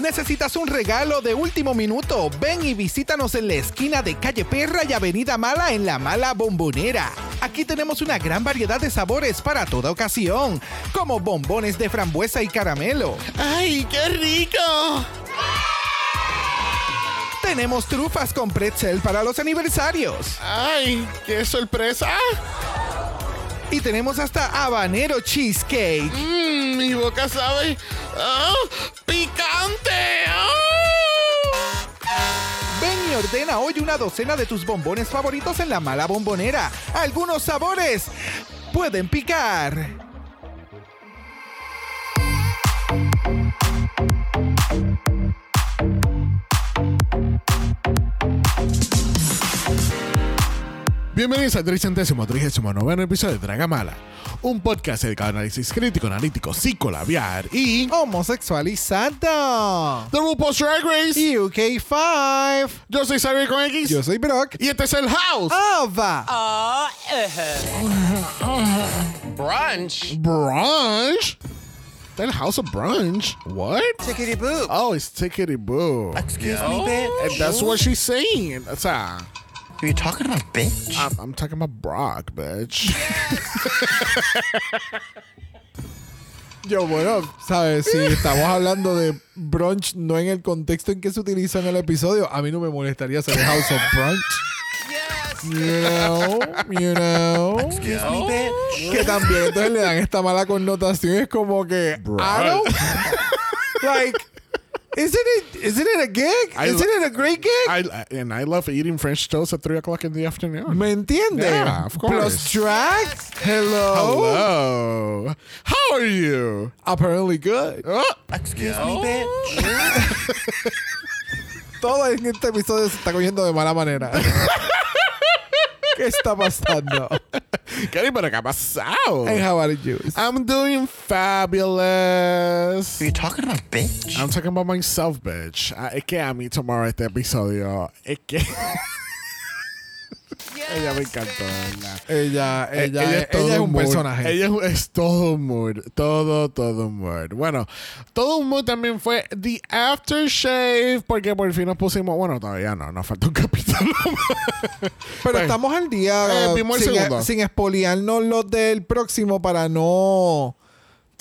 ¿Necesitas un regalo de último minuto? Ven y visítanos en la esquina de Calle Perra y Avenida Mala en La Mala Bombonera. Aquí tenemos una gran variedad de sabores para toda ocasión, como bombones de frambuesa y caramelo. ¡Ay, qué rico! Tenemos trufas con pretzel para los aniversarios. ¡Ay, qué sorpresa! Y tenemos hasta habanero cheesecake. Mmm, mi boca sabe. ¡Ah! ¡Picante! ¡Ah! Ven y ordena hoy una docena de tus bombones favoritos en la mala bombonera. Algunos sabores pueden picar. Bienvenidos al tricentésimo, trigésimo noveno episodio de Dragamala, un podcast dedicado a análisis crítico, analítico, psicolabiar y Homosexualizado. The RuPaul's Drag Race. UK 5. Yo soy Xavier con X Yo soy Brock. y este es el House Ava. Brunch. Brunch. Es el House of Brunch. What? Tickety boo. Oh, it's Tickety Boo. Excuse me, bitch. And that's what she's saying. O sea, Are you talking about bitch? I'm, I'm talking about Brock, bitch. Yo, bueno, ¿sabes? Si estamos hablando de brunch no en el contexto en que se utiliza en el episodio, a mí no me molestaría ser el House of Brunch. You know, you know. Excuse me, bitch. Que también entonces le dan esta mala connotación. Es como que, I don't, like, isn't it, isn't it a gig? I isn't it a great gig? I, and I love eating French toast at 3 o'clock in the afternoon. ¿Me entiendes? Yeah, of course. Plus drag. Hello. Hello. How are you? Apparently good. Oh, Excuse me, bitch. Todo en este episodio se está cogiendo de mala manera. ¿Qué está pasando? Cari, pero ¿qué ha pasado? And how are you? I'm doing fabulous. Are you talking about bitch? I'm talking about myself, bitch. Ah, es que a mí tomorrow este episodio es que ella me encantó, ¿verdad? Ella, Eh, ella, ella, todo es un mood. personaje. Ella es, es todo un mood. Todo, todo un mood. Bueno, todo un mood también fue The Aftershave, porque por fin nos pusimos. Bueno, todavía no, nos falta un capítulo. Pero Pues, estamos al día eh, vimos el sin, segundo. sin espoliarnos los del próximo para no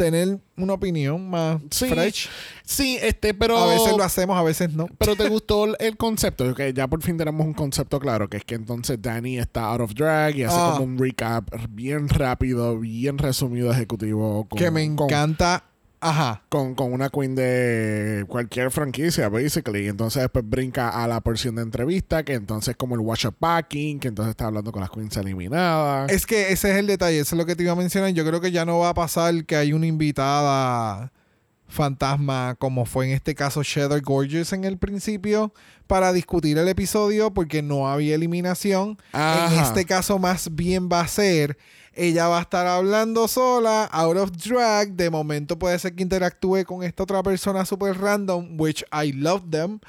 tener una opinión más sí, fresh. sí, este, pero. A veces lo hacemos, a veces no. Pero te gustó el- concepto, que ya por fin tenemos un concepto claro, que es que entonces Danny está out of drag y hace Ah. como un recap bien rápido, bien resumido, ejecutivo. Con, que me encanta. Ajá. con, con una queen de cualquier franquicia, basically. Y entonces después brinca a la porción de entrevista, que entonces como el watch up packing, que entonces está hablando con las queens eliminadas. Es que ese es el detalle, eso es lo que te iba a mencionar. Yo creo que ya no va a pasar que hay una invitada fantasma, como fue en este caso Shadow Gorgeous en el principio, para discutir el episodio porque no había eliminación. En este caso, más bien va a ser. Ella va a estar hablando sola, out of drag. De momento puede ser que interactúe con esta otra persona super random, which I love them.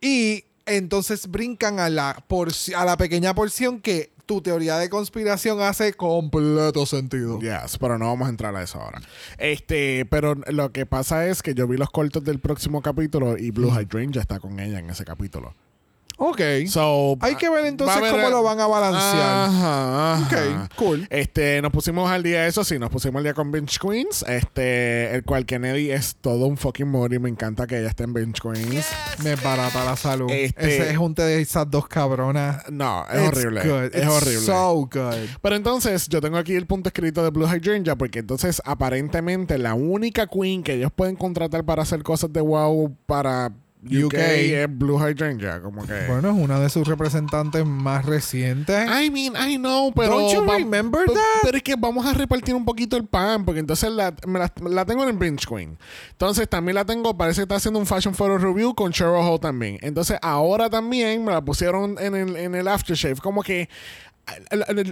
Y entonces brincan a la, a la pequeña porción que tu teoría de conspiración hace completo sentido. Yes, pero no vamos a entrar a eso ahora. Este, pero lo que pasa es que yo vi los cortos del próximo capítulo y Blue Hydrangea está con ella en ese capítulo. Ok. So, Hay que ver entonces cómo lo van a balancear. Ajá, ajá. Ok, cool. Este, nos pusimos al día eso, sí, nos pusimos al día con Bench Queens. Este, el cual Kennedy es todo un fucking y me encanta que ella esté en Bench Queens. Me barata la salud. Este- Ese junte de esas dos cabronas. No, es It's horrible. good. Es It's horrible. So good. Pero entonces, yo tengo aquí el punto escrito de Blue Hydrangea, porque entonces, aparentemente, la única queen que ellos pueden contratar para hacer cosas de wow para UK, UK. es Blue Hydrangea. Como que. Bueno, es una de sus representantes más recientes. I mean, I know, pero. Don't you remember that? Pero es que vamos a repartir un poquito el pan, porque entonces la, me la, la tengo en Binge Queen. Entonces también la tengo, parece que está haciendo un Fashion Photo Review con Cheryl Hall también. Entonces ahora también me la pusieron en el, en el Aftershave. Como que.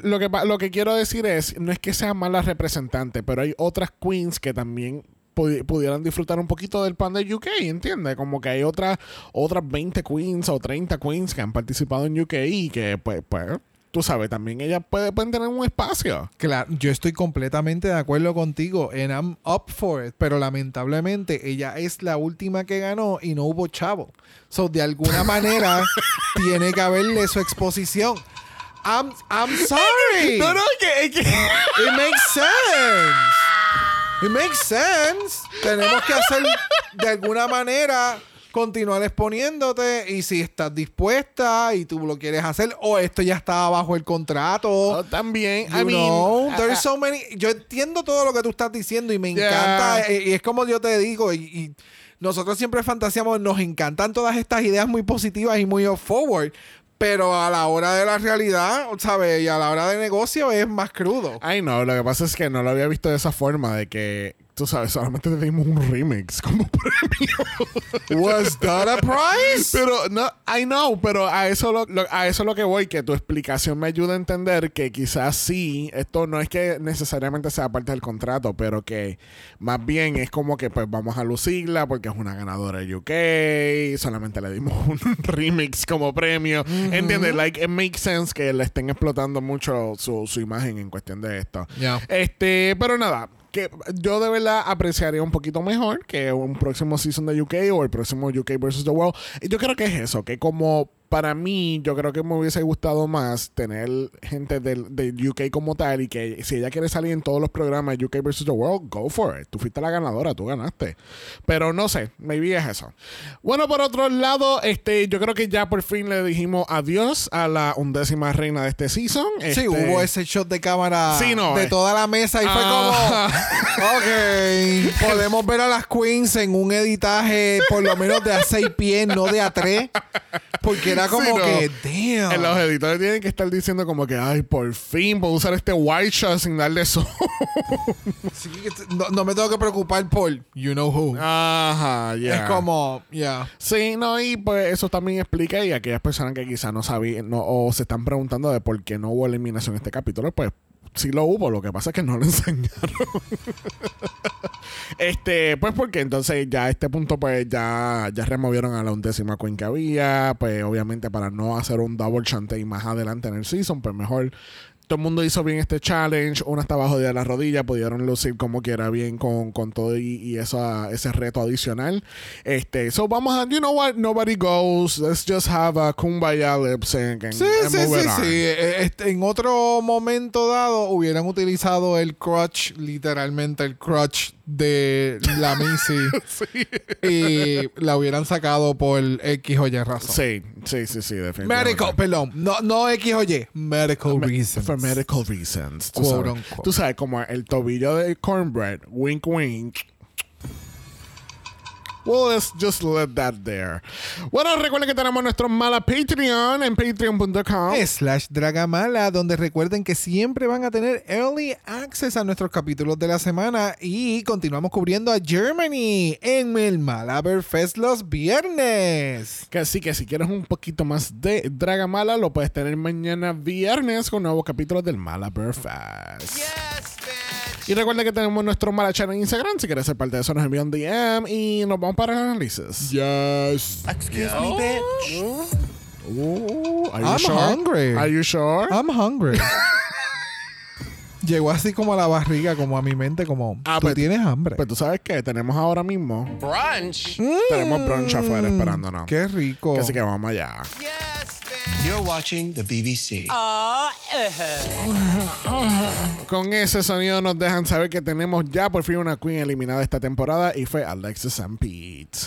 Lo que, lo que quiero decir es, no es que sea mala representante, pero hay otras queens que también pudi- pudieran disfrutar un poquito del pan de UK, ¿entiendes? Como que hay otras otras 20 queens o 30 queens que han participado en UK y que, pues, pues tú sabes, también ellas puede- pueden tener un espacio. Claro, yo estoy completamente de acuerdo contigo and I'm up for it, pero lamentablemente ella es la última que ganó y no hubo chavo. So, de alguna manera tiene que haberle su exposición. I'm, I'm sorry. No, no, que, que- It makes sense. It makes sense. Tenemos que hacer de alguna manera continuar exponiéndote y si estás dispuesta y tú lo quieres hacer o esto ya está bajo el contrato. Oh, también, I mean, know, there's so many. Yo entiendo todo lo que tú estás diciendo y me Yeah. encanta. eh, Y, es como yo te digo, y, y nosotros siempre fantaseamos, nos encantan todas estas ideas muy positivas y muy forward. Pero a la hora de la realidad, ¿sabes? Y a la hora de negocio es más crudo. Ay, no, lo que pasa es que no lo había visto de esa forma, de que, tú sabes, solamente te dimos un remix como premio. Was that a prize? Pero, no, I know, pero a eso lo, lo- a eso es lo que voy, que tu explicación me ayuda a entender que quizás sí, esto no es que necesariamente sea parte del contrato, pero que más bien es como que pues vamos a lucirla porque es una ganadora UK, solamente le dimos un remix como premio. ¿Entiendes? Like, it makes sense que le estén explotando mucho su, su imagen en cuestión de esto. Ya. Este, pero nada, que yo de verdad apreciaría un poquito mejor que un próximo season de UK o el próximo UK versus the World. Y yo creo que es eso, que como para mí, yo creo que me hubiese gustado más tener gente del, del UK como tal y que si ella quiere salir en todos los programas de UK versus the World, go for it. Tú fuiste la ganadora, tú ganaste. Pero no sé, maybe es eso. Bueno, por otro lado, este, yo creo que ya por fin le dijimos adiós a la undécima reina de este season. Sí, Este, hubo ese shot de cámara Sí, no, de eh. toda la mesa y fue como, ok, podemos ver a las queens en un editaje por lo menos de a seis pies, no de a tres, porque era como Sí, no. que, damn. En los editores tienen que estar diciendo como que, ay, por fin puedo usar este white shot sin darle. Sí, t- no, no me tengo que preocupar por you know who. Ajá, ya. Es como, ya. Sí, no, y pues eso también explica y aquellas personas que quizás no sabían no, o se están preguntando de por qué no hubo eliminación en este capítulo, pues sí lo hubo, lo que pasa es que no lo enseñaron. este, pues porque entonces ya a este punto pues ya, ya removieron a la undécima queen que había, pues obviamente para no hacer un double chante y más adelante en el season, pues mejor todo el mundo hizo bien este challenge. Una estaba jodida de la rodilla. Pudieron lucir como quiera bien con, con todo y, y eso, ese reto adicional. Este, so vamos a, you know what, nobody goes. Let's just have a kumbaya lip sync and, Sí, and sí, move sí, on. sí. Eh, este, en otro momento dado hubieran utilizado el crutch, literalmente el crutch de la Missy y la hubieran sacado por X o Y razón. Sí, sí, sí, sí, definitivamente. Medical, perdón, no, no X o Y, medical reasons. For medical reasons. Tú sabes, tú sabes, como el tobillo de cornbread, wink, wink. Well, let's just let that there. Bueno, recuerden que tenemos nuestro mala Patreon en patreon.com. slash Dragamala, donde recuerden que siempre van a tener early access a nuestros capítulos de la semana y continuamos cubriendo a Germany en el Malaber Fest los viernes. Que sí, que si quieres un poquito más de Dragamala, lo puedes tener mañana viernes con nuevos capítulos del Mala Bear Fest. Y recuerda que tenemos nuestro Mala Channel en Instagram. Si quieres ser parte de eso, nos envía un DM y nos vamos para el análisis. Yes. Excuse me, bitch. Ooh, are you I'm sure? hungry. Are you sure? I'm hungry. Llegó así como a la barriga, como a mi mente, como Ah, tú pues- tienes hambre. Pues tú sabes que tenemos ahora mismo. Brunch. Tenemos brunch afuera esperándonos. Mm, Qué rico. Así que vamos allá. You're watching the BBC. Con ese sonido nos dejan saber que tenemos ya por fin una queen eliminada esta temporada y fue Alexis and Pete.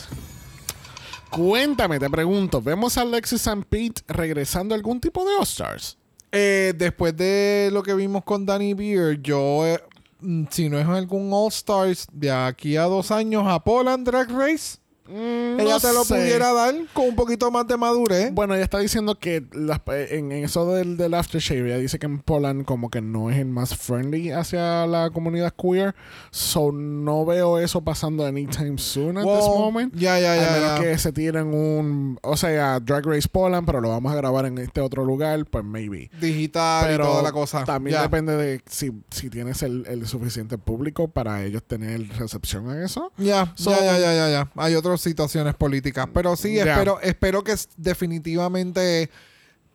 Cuéntame, te pregunto, ¿vemos a Alexis and Pete regresando a algún tipo de All-Stars? Eh, después de lo que vimos con Danny Beer, yo, eh, mm, si no es algún All Stars, de aquí a dos años a Poland Drag Race, Mm, ella no te lo sé. pudiera dar con un poquito más de madurez. Bueno, ella está diciendo que las- en, en eso del, del aftershave, ella dice que en Poland como que no es el más friendly hacia la comunidad queer. So no veo eso pasando anytime soon at this Wow. moment. Ya, ya, ya, A menos que se tiren un... O sea, Drag Race Poland, pero lo vamos a grabar en este otro lugar, pues maybe. Digital Pero y toda la cosa. también Ya. depende de si, si tienes el, el suficiente público para ellos tener recepción a eso. Ya, ya, ya, ya, ya. Hay situaciones políticas. Pero sí, espero, espero que definitivamente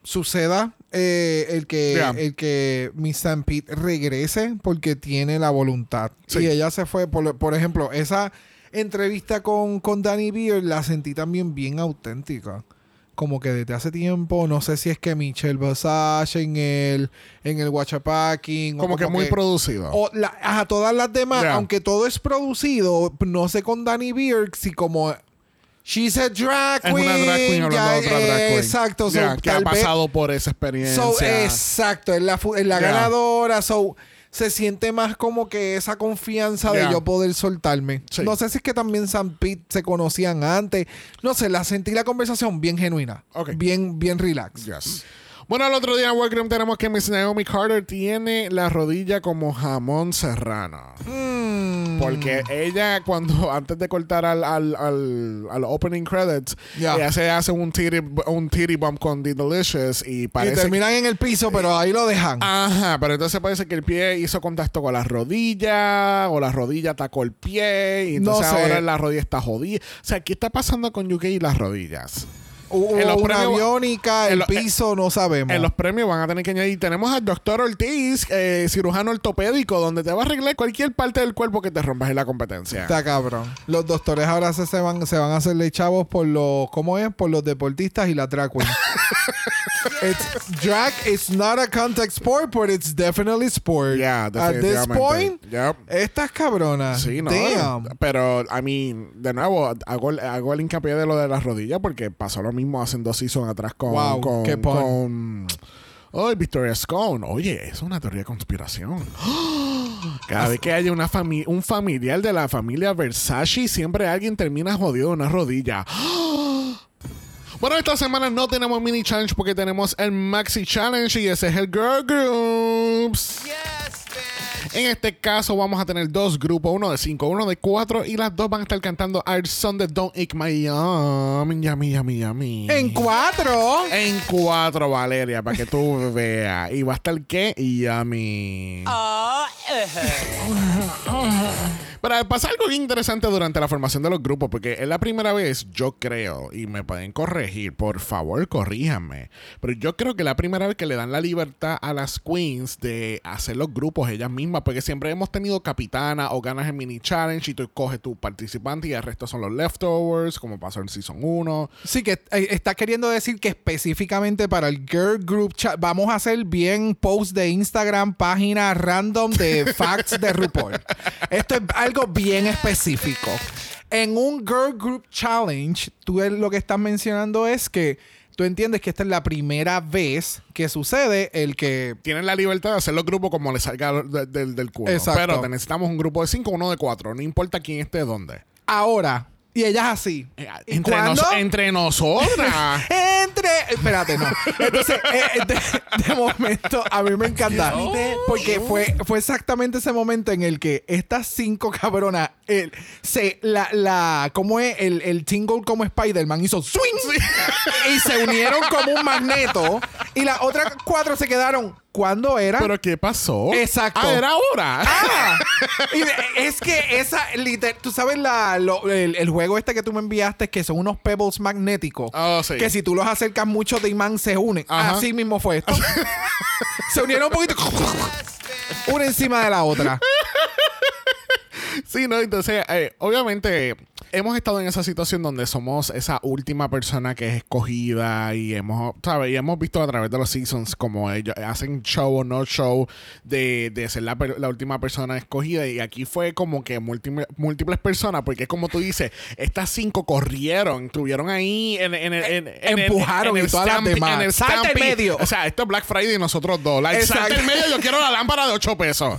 suceda eh, el que Ya. el que Miss Stampede regrese porque tiene la voluntad. Sí. Y ella se fue, por, por ejemplo, esa entrevista con, con Danny Beard la sentí también bien auténtica. Como que desde hace tiempo, no sé si es que Michelle Visage en el, en el Watchapacking. Como, que muy producido. o la, ajá, todas las demás, aunque todo es producido, no sé con Danny Beard si como she's a drag es queen. una drag queen hablando de otra drag queen. Exacto. so, Ya, que ha vez- pasado por esa experiencia. so, exacto, es la, es la ganadora. So, se siente más como que esa confianza de yo poder soltarme. Sí. No sé si es que también Sam Pete se conocían antes. No sé, la sentí la conversación bien genuina. Bien, bien relax. Yes. Bueno, el otro día en Workroom tenemos que Miss Naomi Carter tiene la rodilla como jamón serrano. Mm. Porque ella, cuando antes de cortar al, al, al, al opening credits, Ya. ella se hace un titty, un titty bump con The Delicious y Y parece. terminan en el piso, pero ahí lo dejan. Ajá, pero entonces parece que el pie hizo contacto con la rodilla, o la rodilla atacó el pie, y entonces No sé. ahora la rodilla está jodida. O sea, ¿qué está pasando con UK y las rodillas? Hubo en los una premios- aviónica, el lo- piso, no sabemos. En los premios van a tener que añadir. Tenemos al doctor Ortiz, eh, cirujano ortopédico, donde te va a arreglar cualquier parte del cuerpo que te rompas en la competencia. Está cabrón. Los doctores ahora se, se van, se van a hacerle chavos por los, ¿cómo es? Por los deportistas y la drag. It's, drag is not a contact sport, but it's definitely sport. Yeah, At this point, Yep. estas cabronas. Sí, no. Damn. Pero, I mean, de nuevo, hago, el- hago el hincapié de lo de las rodillas porque pasó lo mismo hace dos seasons atrás con. Wow, con, qué con oh, Victoria Scone. Oye, es una teoría de conspiración. Cada vez que haya una fami- un familiar de la familia Versace, siempre alguien termina jodido de una rodilla. Bueno, esta semana no tenemos mini challenge porque tenemos el maxi challenge y ese es el girl groups. En este caso vamos a tener dos grupos, uno de cinco, uno de cuatro y las dos van a estar cantando Our Son de Don't Eat My Yum. Yummy, yummy, yummy. En cuatro. En cuatro, Valeria, para que tú veas. ¿Y va a estar qué? Yummy. Pero pasa algo bien interesante durante la formación de los grupos, porque es la primera vez, yo creo, y me pueden corregir, por favor, corríjanme. Pero yo creo que es la primera vez que le dan la libertad a las queens de hacer los grupos ellas mismas, porque siempre hemos tenido capitana o ganas en mini challenge y tú coges tu participante y el resto son los leftovers, como pasó en Season 1. Sí, que eh, está queriendo decir que específicamente para el Girl Group Chat vamos a hacer bien post de Instagram, página random de facts de RuPaul. Esto es algo bien específico. En un Girl Group Challenge, tú lo que estás mencionando es que tú entiendes que esta es la primera vez que sucede el que Tienen la libertad de hacer los grupos como les salga de- del- del culo. Exacto. Pero te necesitamos un grupo de cinco, uno de cuatro. No importa quién esté dónde. ahora, y ella es así. ¿Y Entre, cuándo? nos- entre nosotras. Entre. Espérate, no. Entonces, eh, de, de momento, a mí me encanta. Porque fue, fue exactamente ese momento en el que estas cinco cabronas, el, se, la, la, ¿cómo es? El, el tingle como Spider-Man hizo swing y se unieron como un magneto. Y las otras cuatro se quedaron. ¿Cuándo era? ¿Pero qué pasó? Exacto. Ah, era ahora. Ah, y es que esa, liter- tú sabes la, lo- el, el juego este que tú me enviaste, que son unos pebbles magnéticos. Oh, sí. Que si tú los acercas mucho de imán se unen. Ajá. Así mismo fue esto. se unieron un poquito. una encima de la otra. Sí, ¿no? Entonces, eh, obviamente, hemos estado en esa situación donde somos esa última persona que es escogida y hemos, ¿sabes? Y hemos visto a través de los seasons como ellos hacen show o no show de, de ser la, la última persona escogida. Y aquí fue como que múltiples, múltiples personas, porque es como tú dices, estas cinco corrieron, estuvieron ahí en, en, el- en- en el- Empujaron en el y todas las demás. en el ¡Salte al stampede. medio! O sea, esto es Black Friday y nosotros dos. Like, al medio, yo quiero la lámpara de 8 pesos.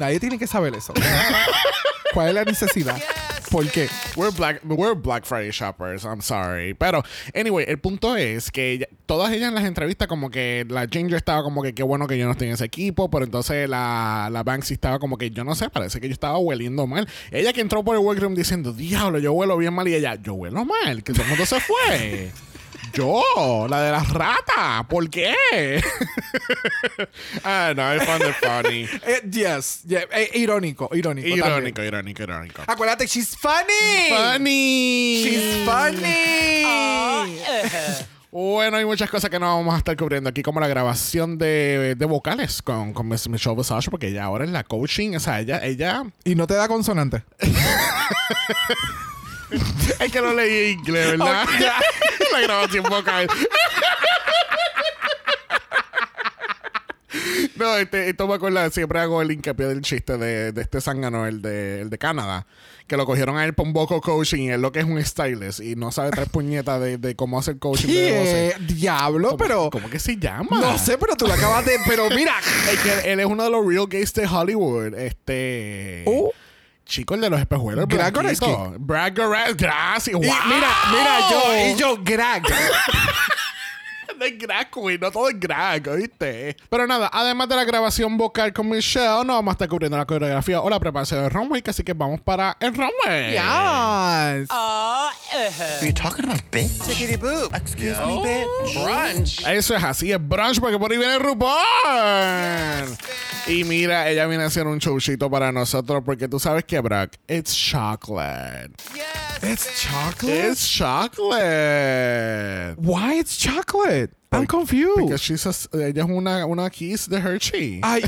Nadie tiene que saber eso. ¿Cuál es la necesidad? ¿Por qué? We're Black, we're Black Friday shoppers, I'm sorry. Pero, anyway, el punto es que ella- todas ellas en las entrevistas, como que la Ginger estaba como que qué bueno que yo no estoy en ese equipo, pero entonces la, la Banksy estaba como que yo no sé, parece que yo estaba hueliendo mal. Ella que entró por el workroom diciendo, diablo, yo huelo bien mal, y ella, yo huelo mal, que todo el mundo se fue. Yo, la de las ratas, ¿por qué? ah, no, I found it funny. Eh, yes, yeah, eh, irónico, irónico. también. Irónico, irónico, irónico. Acuérdate, she's funny. Funny. She's funny. Bueno, hay muchas cosas que no vamos a estar cubriendo aquí, como la grabación de, de vocales con, con Miss Michelle Visage, porque ella ahora es la coaching, o sea, ella, ella, Y no te da consonante. es que no leí inglés, ¿verdad? la grabación vocal. No, este, esto me acuerda, siempre hago el hincapié del chiste de, de este zángano, el de, el de Canadá, que lo cogieron a él por un vocal coaching y él lo que es un stylist y no sabe tres puñetas de, de cómo hacer coaching de voces. ¿Qué? Diablo, ¿Cómo- pero. ¿Cómo que se llama? No sé, pero tú lo acabas de. Pero mira. Es que él es uno de los real gays de Hollywood. Este. Oh. Chico, el de los espejuelos. Greg. Goreski. Brad Goreski. Gracias. ¡Wow! mira, mira, yo, y yo, Greg. No es Greg, güey. No todo es Greg, ¿oíste? Pero nada, además de la grabación vocal con Michelle, no vamos a estar cubriendo la coreografía o la preparación del runway, así que vamos para el runway. Yes. Are you talking about bitch? Tickety boo. Excuse me, bitch. Brunch. Eso es así, es brunch porque por ahí viene RuPaul. Y mira, ella viene a hacer un showcito para nosotros porque tú sabes que, Brock, it's chocolate. It's chocolate. It's chocolate. Why it's chocolate? I'm Porque confused. she's a- ella es una, una kiss de Hershey. Ay.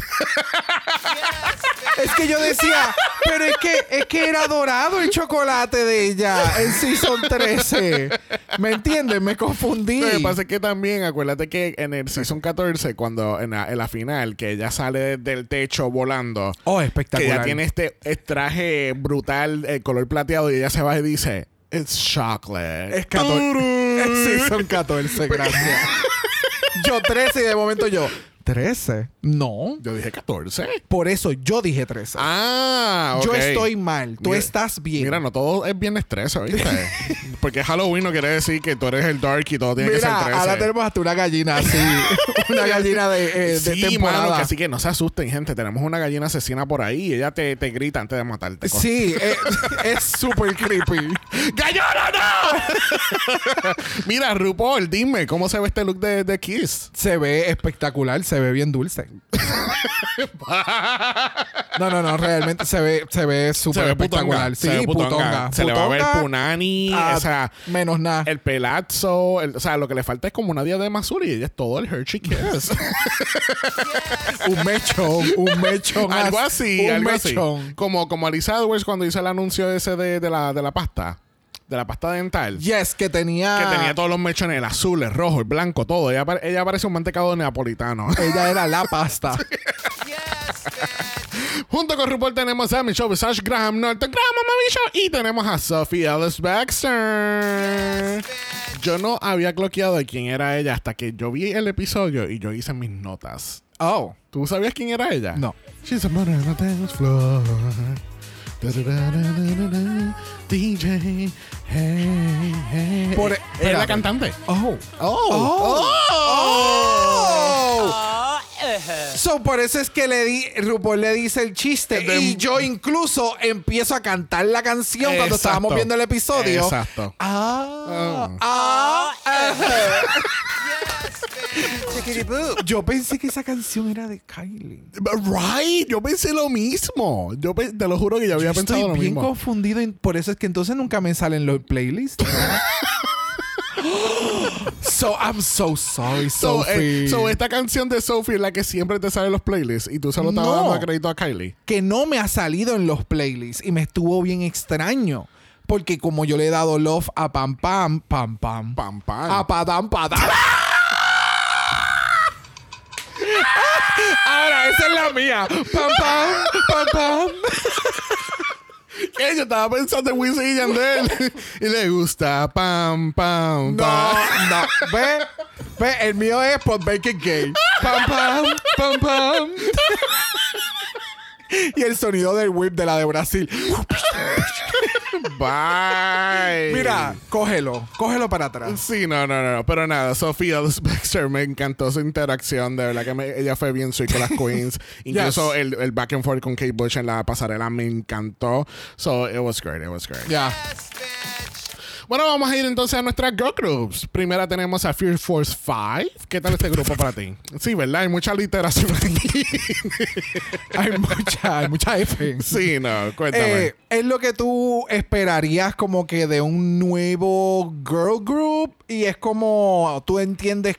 es que yo decía, pero es que es que era dorado el chocolate de ella en Season 13. ¿Me entiendes? Me confundí. Lo que pasa es que también, acuérdate que en el Season 14, cuando en la, en la final, que ella sale del techo volando, Oh, que espectacular. ella tiene este, este traje brutal, el color plateado, y ella se va y dice, It's chocolate. Es 14. Es Season 14, gracias. yo 13 y de momento yo, 13. No. Yo dije 14. Por eso yo dije 13. Ah, ok. Yo estoy mal. Tú Mira- estás bien. Mira, no todo es bien estrés, ¿viste? Porque Halloween no quiere decir que tú eres el dark y todo tiene que ser Mira, 13. ahora tenemos hasta una gallina así. una gallina de, eh, de sí, temporada. mano, que así que no se asusten, gente. Tenemos una gallina asesina por ahí y ella te, te grita antes de matarte. Sí, eh, es súper creepy. ¡Gallona, no! Mira, RuPaul, dime, ¿cómo se ve este look de, de Kiss? Se ve espectacular, se ve bien dulce. No, no, no, realmente se ve, se ve súper espectacular. Sí, se ve putonga. putonga. Se le va a ver punani, ah, o sea... menos nada. El pelazo, el- o sea, lo que le falta es como una diadema azul y ella es todo el Hershey Kiss. un mechón, un mechón. algo as- así, un algo mechón. así. Como, como Alisa Edwards cuando hizo el anuncio ese de, de la, de la pasta, de la pasta dental. Yes, que tenía. Que tenía todos los mechones, el azul, el rojo, el blanco, todo. Ella, pare- ella parece un mantecado neapolitano. Ella era la pasta. Junto con RuPaul tenemos a Michelle Visage, Graham Norton, Graham Mami Show y tenemos a Sophie Ellis Baxter. Yo no había cloqueado de quién era ella hasta que yo vi el episodio y yo hice mis notas. Oh, ¿Tú sabías quién era ella? no. She's a mother on the dance floor. DJ, hey, hey. Por- es la cantante. Oh. Oh. Oh. So, por eso es que le di, RuPaul le dice el chiste De- y yo incluso empiezo a cantar la canción cuando estábamos viendo el episodio. Exacto. Ah, Oh. ah, ajá. Yo pensé que esa canción era de Kylie. Right, yo pensé lo mismo. Yo pe- te lo juro que yo había Yo pensado estoy lo bien mismo. confundido. y por eso es que entonces nunca me salen los playlists. so, I'm so sorry, So, Sophie. eh, so, esta canción de Sophie es la que siempre te sale en los playlists y tú solo estás No. dando crédito a Kylie. que no me ha salido en los playlists y me estuvo bien extraño. Porque como yo le he dado love a Pam Pam, Pam Pam, Pam, pam. a Padam Padam. Ahora, esa es la mía. Pam Pam, Pam Pam. ¿Qué? Yo estaba pensando en Wisin y Yandel. y le gusta pam, pam, No, pam. no. Ve, ve, el mío es por Bake It Gay. Pam Pam, Pam Pam. y el sonido del whip de la de Brasil. Bye. Mira, cógelo, cógelo para atrás. Sí, no, no, no, pero nada, Sophia Baxter me encantó su interacción, de verdad que me- ella fue bien sweet con las queens, incluso el, el back and forth con Kate Bush en la pasarela me encantó, so it was great, it was great. Ya. Bueno, vamos a ir entonces a nuestras girl groups. Primera tenemos a Fear Force 5. ¿Qué tal este grupo para ti? Sí, ¿verdad? Hay mucha literación aquí. Hay mucha, hay mucha F. sí, no, cuéntame. Eh, es lo que tú esperarías como que de un nuevo girl group y es como tú entiendes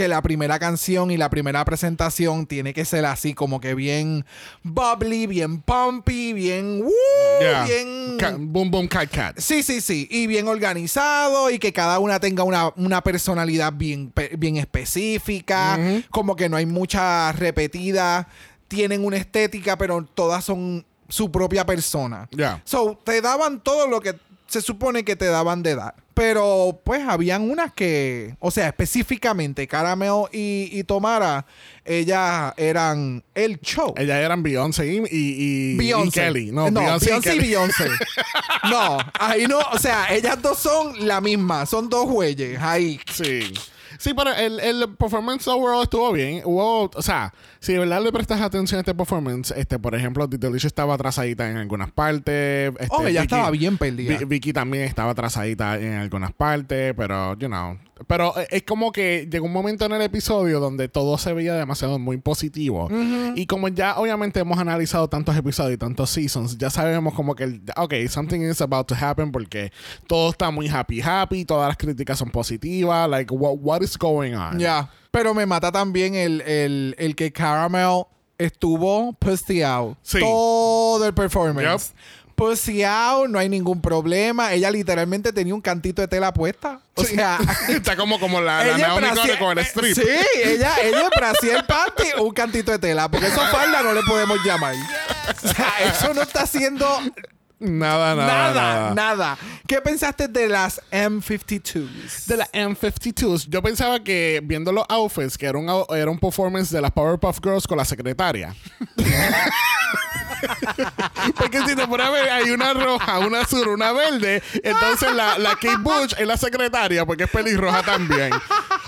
que la primera canción y la primera presentación tiene que ser así como que bien bubbly, bien pumpy, bien woo, Yeah. bien Ca- boom, boom, cat, cat. Sí, sí, sí. Y bien organizado y que cada una tenga una, una personalidad bien, bien específica. Como que no hay mucha repetida. Tienen una estética, pero todas son su propia persona. Ya. So, te daban todo lo que se supone que te daban de dar. Pero, pues, habían unas que, o sea, específicamente, Caramel y, y Tomara, ellas eran el show. Ellas eran Beyoncé y, y, y-. Kelly. No, Beyoncé, y Beyoncé y Kelly. Beyoncé. no, ahí no, o sea, ellas dos son la misma, son dos güeyes, ahí. Sí. Sí, pero el, el performance overall estuvo bien. Hubo, o sea, si de verdad le prestas atención a este performance, este, por ejemplo, Delicious estaba atrasadita en algunas partes. Este, Oh, ella Vicky- estaba bien perdida. Vi- Vicky también estaba atrasadita en algunas partes, pero, you know. Pero eh, es como que llegó un momento en el episodio donde todo se veía demasiado muy positivo. Y como ya obviamente hemos analizado tantos episodios y tantos seasons, ya sabemos como que, ok, something is about to happen porque todo está muy happy, happy, todas las críticas son positivas. Like, what, what is going on? Ya. Pero me mata también el, el, el que Caramel estuvo pussy out. Sí. Todo el performance. Yep. Pussy out, no hay ningún problema. Ella literalmente tenía un cantito de tela puesta. O sea, está como, como la, la Naomi con el strip. Sí, ella, ella brasier el panty, un cantito de tela. Porque eso falda no le podemos llamar. O sea, eso no está haciendo Nada, nada, nada, nada. ¿Qué pensaste de las M52s? De la M52s, yo pensaba que viendo los outfits, que era un, au- era un performance de las Powerpuff Girls con la secretaria. Porque si te pones a ver, hay una roja, una azul, una verde. Entonces la, la Kate Bush es la secretaria porque es pelirroja también.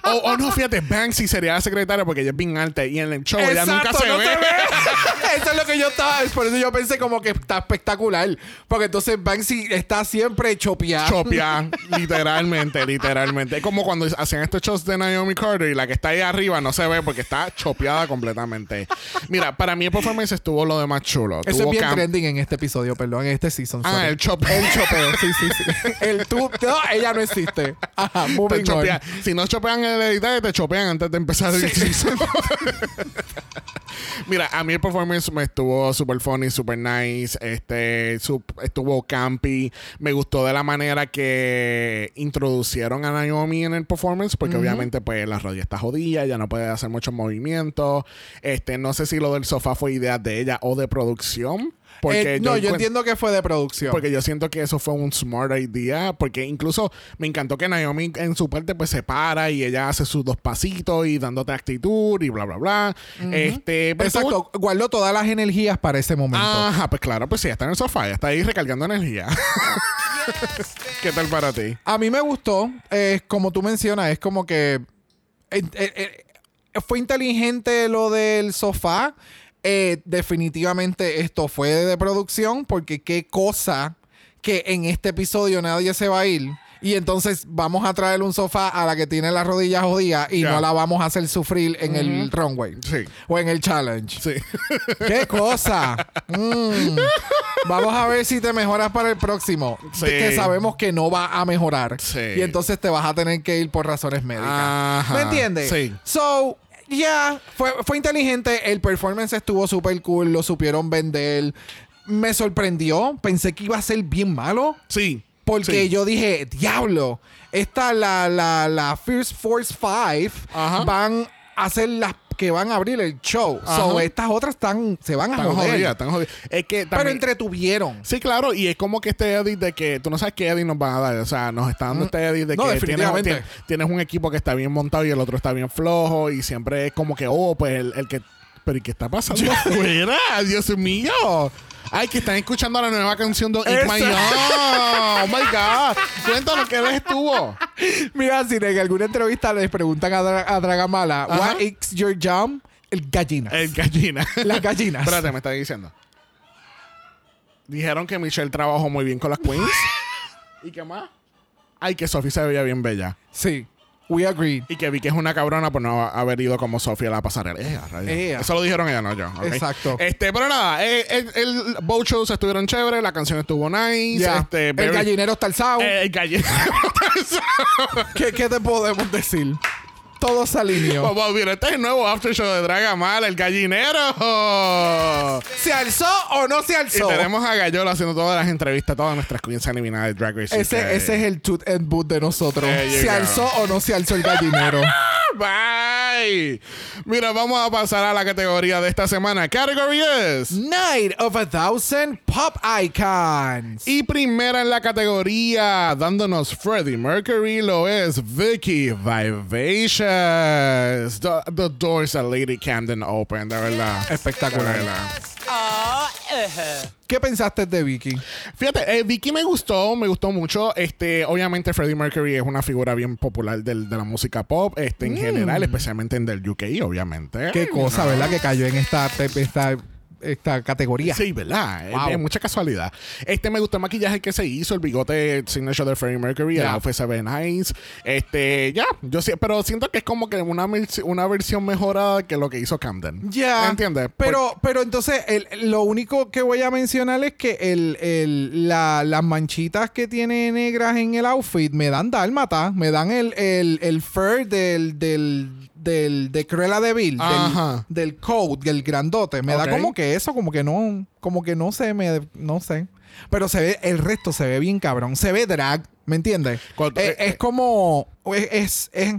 O no, fíjate, Banksy sería la secretaria porque ella es bien alta y en el show ella nunca se no ve. Eso es lo que yo estaba. Por eso yo pensé como que está espectacular. Porque entonces Banksy está siempre chopeado. Chopia, literalmente, literalmente. Es como cuando hacían estos shows de Naomi Carter y la que está ahí arriba no se ve porque está chopeada completamente. Mira, para mí el performance estuvo lo de más chulo. Eso Tuvo es bien trending en este episodio, perdón, en este season. Ah, sorry. el chopeo. El chopeo, sí, sí, sí. El tú, no, ella no existe. Ajá, moving on. Si no chopean el editar, te chopean antes de empezar el season. Mira, a mí el performance me estuvo super funny, super nice. Este, sup- estuvo campy. Me gustó de la manera que introducieron a Naomi en el performance, porque obviamente, pues, la rodilla está jodida, ya no puede hacer muchos movimientos. Este, no sé si lo del sofá fue idea de ella o de producción. Porque Eh, no, yo entiendo que fue de producción. porque yo siento que eso fue un smart idea. Porque incluso me encantó que Naomi en su parte pues se para y ella hace sus dos pasitos y dándote actitud y bla, bla, bla. Este, pero Exacto, estuvo- guardó todas las energías para ese momento. Ajá, pues claro, pues sí, está en el sofá, ya está ahí recargando energía. ¿Qué tal para ti? A mí me gustó, eh, como tú mencionas, es como que eh, eh, fue inteligente lo del sofá. Eh, definitivamente esto fue de producción, porque qué cosa que en este episodio nadie se va a ir. Y entonces vamos a traer un sofá a la que tiene las rodillas jodidas y no la vamos a hacer sufrir en el runway. Sí. O en el challenge. Sí. ¡Qué cosa! Mm. Vamos a ver si te mejoras para el próximo. Sí. Que sabemos que no va a mejorar. Sí. Y entonces te vas a tener que ir por razones médicas. Ajá. ¿Me entiendes? Sí. So, yeah, fue, fue inteligente. El performance estuvo súper cool. Lo supieron vender. Me sorprendió. Pensé que iba a ser bien malo. Sí. Porque Sí. yo dije, diablo, esta, la, la, la Fierce Force 5 Ajá. van a ser las que van a abrir el show. So, Ajá. estas otras están, se van a joder. jodidas, están jodidas. Es que Pero entretuvieron. Sí, claro, y es como que este edit de que tú no sabes qué edit nos van a dar, o sea, nos está dando este edit de Mm. No, que tienes, tienes- tienes un equipo que está bien montado y el otro está bien flojo y siempre es como que, oh, pues el, el que, pero ¿y qué está pasando afuera? Dios mío. Ay, que están escuchando la nueva canción de Eat My. Oh my God. Cuéntanos que él estuvo. Mira, si en alguna entrevista les preguntan a, Dra- a Dragamala, Ajá. what is your jam? El gallina. El gallina. Las gallinas. Espérate, me está diciendo. Dijeron que Michelle trabajó muy bien con las queens. ¿Y qué más? Ay, que Sophie se veía bien bella. Sí. We agreed. Y que vi que es una cabrona por no haber ido como Sofía a la pasarela. Eh. Ea. Eso lo dijeron ella, no yo. Exacto. Este, pero nada, eh, el, el boat shows estuvieron chévere, la canción estuvo nice. Este, el very- gallinero está alzado. Eh, el gallinero. ¿Qué, qué te podemos decir? Todo se alineó. Vamos, mira, este es el nuevo after show de Dragamala, el gallinero. ¿Se alzó o no se Y alzó? tenemos a Gallola haciendo todas las entrevistas, todas nuestras queens eliminadas de Drag Race. Ese, ese es el toot and boot de nosotros. ¿Se go. alzó o no se alzó el gallinero? Bye. Mira, vamos a pasar a la categoría de esta semana. Category es. Night of a Thousand Pop Icons. Y primera en la categoría, dándonos Freddie Mercury, lo es Vicky Vivacious. The, the doors at Lady Camden open, de verdad. Espectacular. ¿Qué pensaste de Vicky? Fíjate, eh, Vicky me gustó, me gustó mucho. Este, obviamente Freddie Mercury es una figura bien popular del- de la música pop, este, en general, especialmente en del UK, obviamente. Mm. Qué cosa, ¿verdad? Que cayó en esta, esta, esta categoría. Sí, ¿verdad? Wow. Es, es mucha casualidad. Este me gustó el maquillaje que se hizo, el bigote signature de Freddie Mercury, el outfit se ve nice. Este, ya, yo sí, pero siento que es como que una, una versión mejorada que lo que hizo Camden. Ya. ¿Entiendes? Pero, pero entonces, el- lo único que voy a mencionar es que el, el- la- las manchitas que tiene negras en el outfit me dan dálmata. Me dan el, el, el fur del, del, del, de Cruella de Vil, del, del coat, del grandote. Me da como que eso, como que no, como que no sé, me, no sé. Pero se ve, el resto se ve bien cabrón. Se ve drag, ¿me entiendes? Es, eh, es como, es, es, es,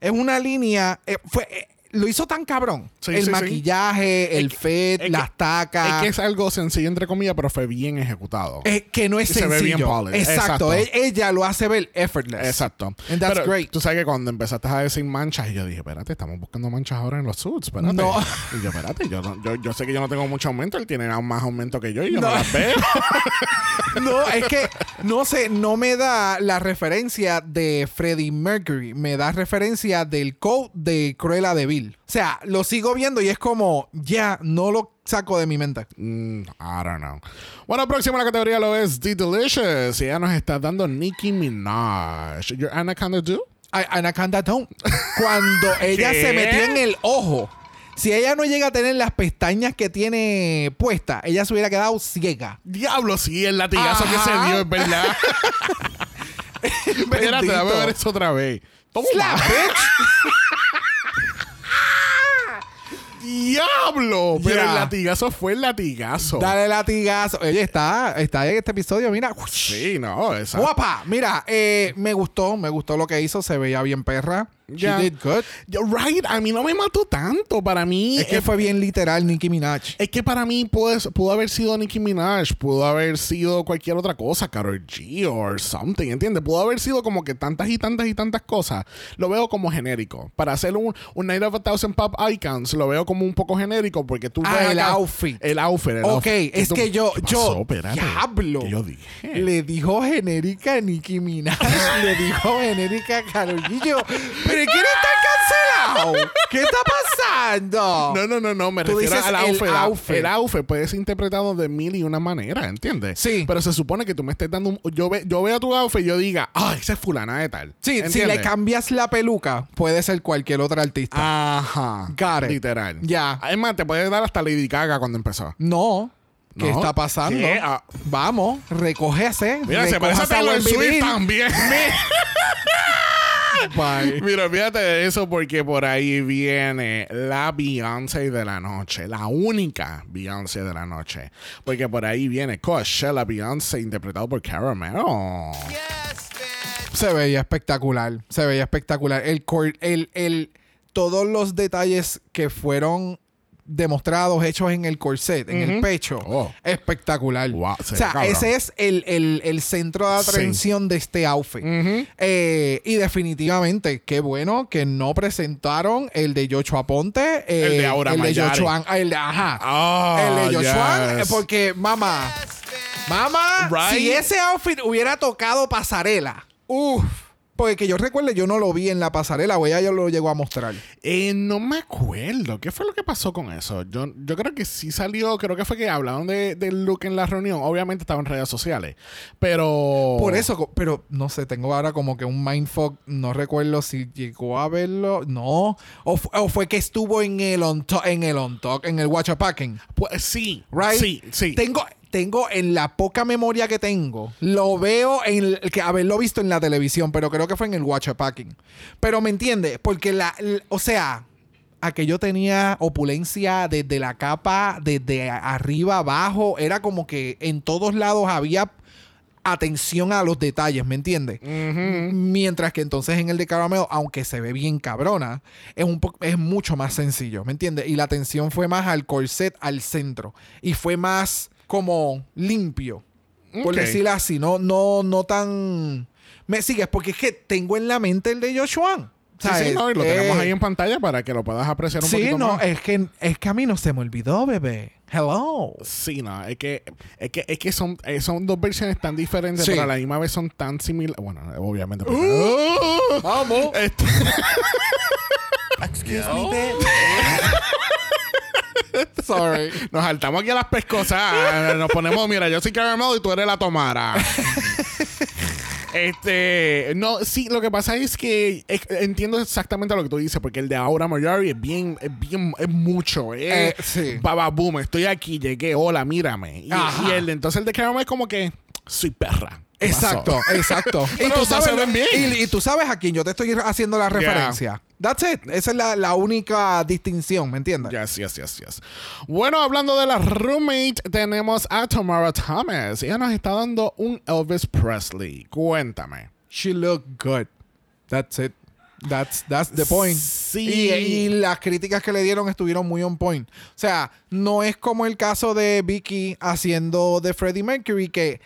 es una línea, eh, fue, eh, lo hizo tan cabrón. Sí, el sí, sí. maquillaje, el Es que- las tacas. Es que es algo sencillo, entre comillas, pero fue bien ejecutado. Es que no es Y se ve sencillo. bien. Exacto. Exacto. E- Ella lo hace ver effortless. Exacto. And that's Pero great. Tú sabes que cuando empezaste a decir manchas, y yo dije, espérate, estamos buscando manchas ahora en los suits, espérate. No. Y yo, espérate, yo, yo, yo sé que yo no tengo mucho aumento, él tiene aún más aumento que yo y yo no, No. las veo. No, es que no sé, no me da la referencia de Freddie Mercury. Me da referencia del coat de Cruella de Vil. O sea, lo sigo viendo y es como, ya, no lo saco de mi mente. Mm, I don't know. Bueno, próximo en la categoría lo es The Delicious. Y ella nos está dando Nicki Minaj. Your Anaconda do? I- Anaconda Don't. Cuando ella se metió en el ojo. Si ella no llega a tener las pestañas que tiene puestas, ella se hubiera quedado ciega. Diablo, sí, el latigazo que se dio, es verdad. Espérate, dame ver eso otra vez. Toma. ¡Diablo! Pero el latigazo fue el latigazo. Dale latigazo. Oye, está, está en este episodio, mira. Sí, no, esa. Guapa, mira, eh, me gustó, me gustó lo que hizo, se veía bien perra. Ya. She did good. Right, a mí no me mató tanto. Para mí. Es que fue bien literal Nicki Minaj. Es que para mí pudo, pudo haber sido Nicki Minaj, pudo haber sido cualquier otra cosa, Karol G or something, ¿entiendes? Pudo haber sido como que tantas y tantas y tantas cosas. Lo veo como genérico. Para hacer un, un Night of a Thousand Pop Icons, lo veo como un poco genérico porque tú Ah, ves el acá- outfit. El outfit. el Ok, outfit. es que yo, ¿qué yo? Espérate. diablo. ¿Qué yo dije? Le dijo genérica a Nicki Minaj, le dijo genérica a Karol G. Yo, ¿Pero quién está cancelado? ¿Qué está pasando? No, no, no, no, me Tú refiero dices al el outfit. El outfit puede ser interpretado de mil y una manera, ¿entiendes? Sí. Pero se supone que tú me estés dando un... Yo, ve, yo veo tu outfit y yo diga, ah, esa es fulana de tal. Sí, si ¿Entiendes? le cambias la peluca, puede ser cualquier otra artista. Ajá. Got it. Literal. Ya. Además, te puede dar hasta Lady Gaga cuando empezó. No. ¿Qué No. está pasando? ¿Qué? Ah. Vamos, recógese. Mira, se parece a Taylor Swift también. Bye. Mira, fíjate de eso porque por ahí viene la Beyoncé de la noche. La única Beyoncé de la noche. Porque por ahí viene Coachella Beyoncé interpretado por Caramel. Se veía espectacular. Se veía espectacular. El, el, el, todos los detalles que fueron demostrados, hechos en el corset, en el pecho. Oh. Espectacular. Wow, o sea, cabrón. ese es el, el- el centro de Sí. atención de este outfit. Eh, y definitivamente, qué bueno que no presentaron el de Joshua Ponte. eh, El de Aura El de. Joshua. El de, ajá. Ah, el de Joshua. yes. Porque, mamá. Mamá, Right. si ese outfit hubiera tocado pasarela. Uff. Porque que yo recuerde, yo no lo vi en la pasarela, o ella ya lo llegó a mostrar. Eh, no me acuerdo. ¿Qué fue lo que pasó con eso? Yo, yo creo que sí salió, creo que fue que hablaron de, del look en la reunión. Obviamente estaba en redes sociales. Pero. Por eso, pero no sé, tengo ahora como que un mindfuck. No recuerdo si llegó a verlo. No. O, o fue que estuvo en el on top, en el on top, en el watch packing. Pues, sí. Right? Sí, sí. Tengo, tengo en la poca memoria que tengo, lo veo en el, que haberlo visto en la televisión, pero creo que fue en el watch packing. Pero me entiende, porque la, o sea, aquello tenía opulencia desde la capa, desde arriba abajo, era como que en todos lados había atención a los detalles, ¿me entiendes? Mientras que entonces en el de Caramel, aunque se ve bien cabrona, es, un es mucho más sencillo, ¿me entiendes? Y la atención fue más al corset, al centro. Y fue más como limpio, por Ok. decirlo así, no, no, no tan... ¿Me sigues? Porque es que tengo en la mente el de Joshua. Sí, sí, no, y lo tenemos ahí en pantalla para que lo puedas apreciar un Sí, poquito no, más. es que, es que a mí no se me olvidó, bebé. Hello. Sí, no, es que, es que, es que son, eh, son dos versiones tan diferentes, Sí. pero a la misma vez son tan similares. Bueno, obviamente. porque- Vamos. Este- Excuse me, bitch. Sorry. nos saltamos aquí a las pescosas. Nos ponemos, mira, yo soy Caramel y tú eres la tomara. Este, no, sí, lo que pasa es que es- entiendo exactamente lo que tú dices, porque el de Aura Mayari es bien, es bien, es mucho, eh, Eh, sí. Baba boom, estoy aquí, llegué, hola, mírame. Y, el de entonces el de Caramel es como que soy perra. Exacto, exacto. y, tú sabes, bien. y, y tú sabes a quién yo te estoy haciendo la referencia. That's it. Esa es la, la única distinción, ¿me entiendes? Yes, yes, yes, yes. Bueno, hablando de la roommate, tenemos a Tamara Thomas. Ella nos está dando un Elvis Presley. Cuéntame. She looked good. That's it. That's, that's the point. Sí. Y, y las críticas que le dieron estuvieron muy on point. O sea, no es como el caso de Vicky haciendo de Freddie Mercury, que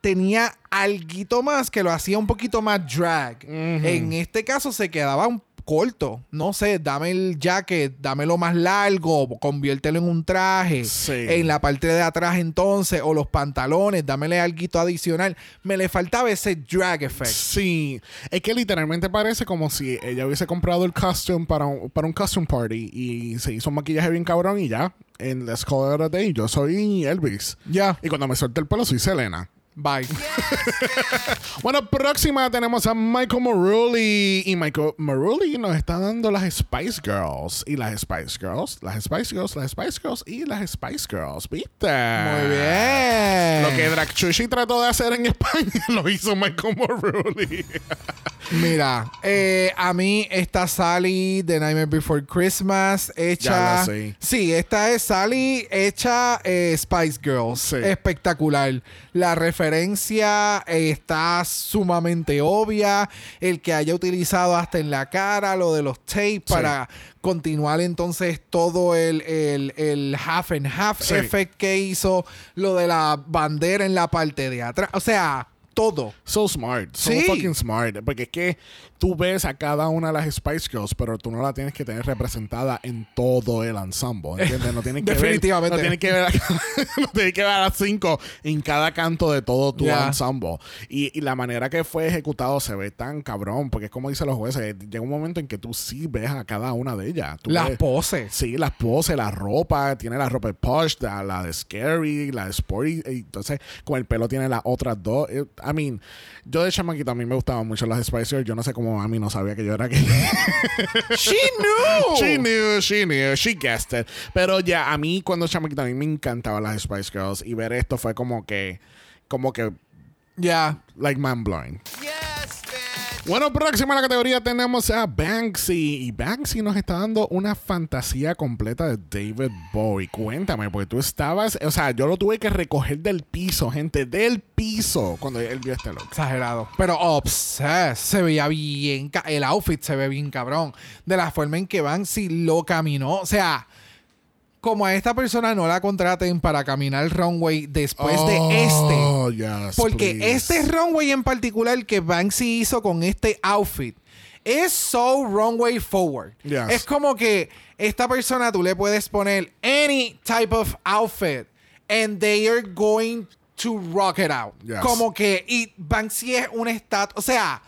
tenía alguito más que lo hacía un poquito más drag. En este caso se quedaba un corto. No sé, dame el jacket, dámelo más largo, conviértelo en un traje. Sí. En la parte de atrás entonces, o los pantalones, dámele alguito adicional. Me le faltaba ese drag effect. Sí, es que literalmente parece como si ella hubiese comprado el costume para un, para un costume party y se hizo un maquillaje bien cabrón y ya. En Let's Call It a Day, yo soy Elvis. Ya. Y cuando me suelte el pelo, soy Selena. Bye. Bueno, próxima tenemos a Michael Marulli. Y Michael Marulli nos está dando las Spice Girls. Y las Spice Girls, las Spice Girls, las Spice Girls y las Spice Girls. ¿Viste? Muy bien. Lo que Drag trató de hacer en España lo hizo Michael Marulli. Mira, eh, a mí esta Sally de Nightmare Before Christmas hecha. Ya. Sí, esta es Sally hecha eh, Spice Girls. Sí. Espectacular. La referencia eh, está sumamente obvia. El que haya utilizado hasta en la cara lo de los tapes para continuar entonces todo el, el, el half and half Sí. effect que hizo. Lo de la bandera en la parte de atrás. O sea, todo. So smart, so Sí. fucking smart. Porque es que tú ves a cada una de las Spice Girls, pero tú no la tienes que tener representada en todo el ensemble. ¿Entiendes? No tienes que Definitivamente. Ver, no tienes que ver a, no tienes que ver a las cinco en cada canto de todo tu ensemble. Y, y la manera que fue ejecutado se ve tan cabrón. Porque es como dicen los jueces, llega un momento en que tú sí ves a cada una de ellas. Tú Las ves- poses. Sí, las poses, la ropa, tiene la ropa de Posh, la, la de Scary, la de Sporty, y entonces con el pelo tiene las otras dos. I mean, yo de chamaquito a mí me gustaban mucho las Spice Girls, yo no sé cómo a mí no sabía que yo era que... She knew. she knew, she knew, she guessed it. Pero ya, a mí cuando chamaquito a mí me encantaban las Spice Girls y ver esto fue como que, como que, Ya. like man blowing. Bueno, próxima a la categoría tenemos a Banksy. Y Banksy nos está dando una fantasía completa de David Bowie. Cuéntame, porque tú estabas. O sea, yo lo tuve que recoger del piso, gente, del piso, cuando él vio este look. Exagerado. Pero obsessed. Se veía bien. El outfit se ve bien cabrón. De la forma en que Banksy lo caminó. O sea, como a esta persona no la contraten para caminar el runway después de este. Oh, yes, Porque please. este runway en particular que Banksy hizo con este outfit es so runway forward. Yes. Es como que esta persona tú le puedes poner any type of outfit and they are going to rock it out. Yes. Como que y Banksy es un stat, o sea,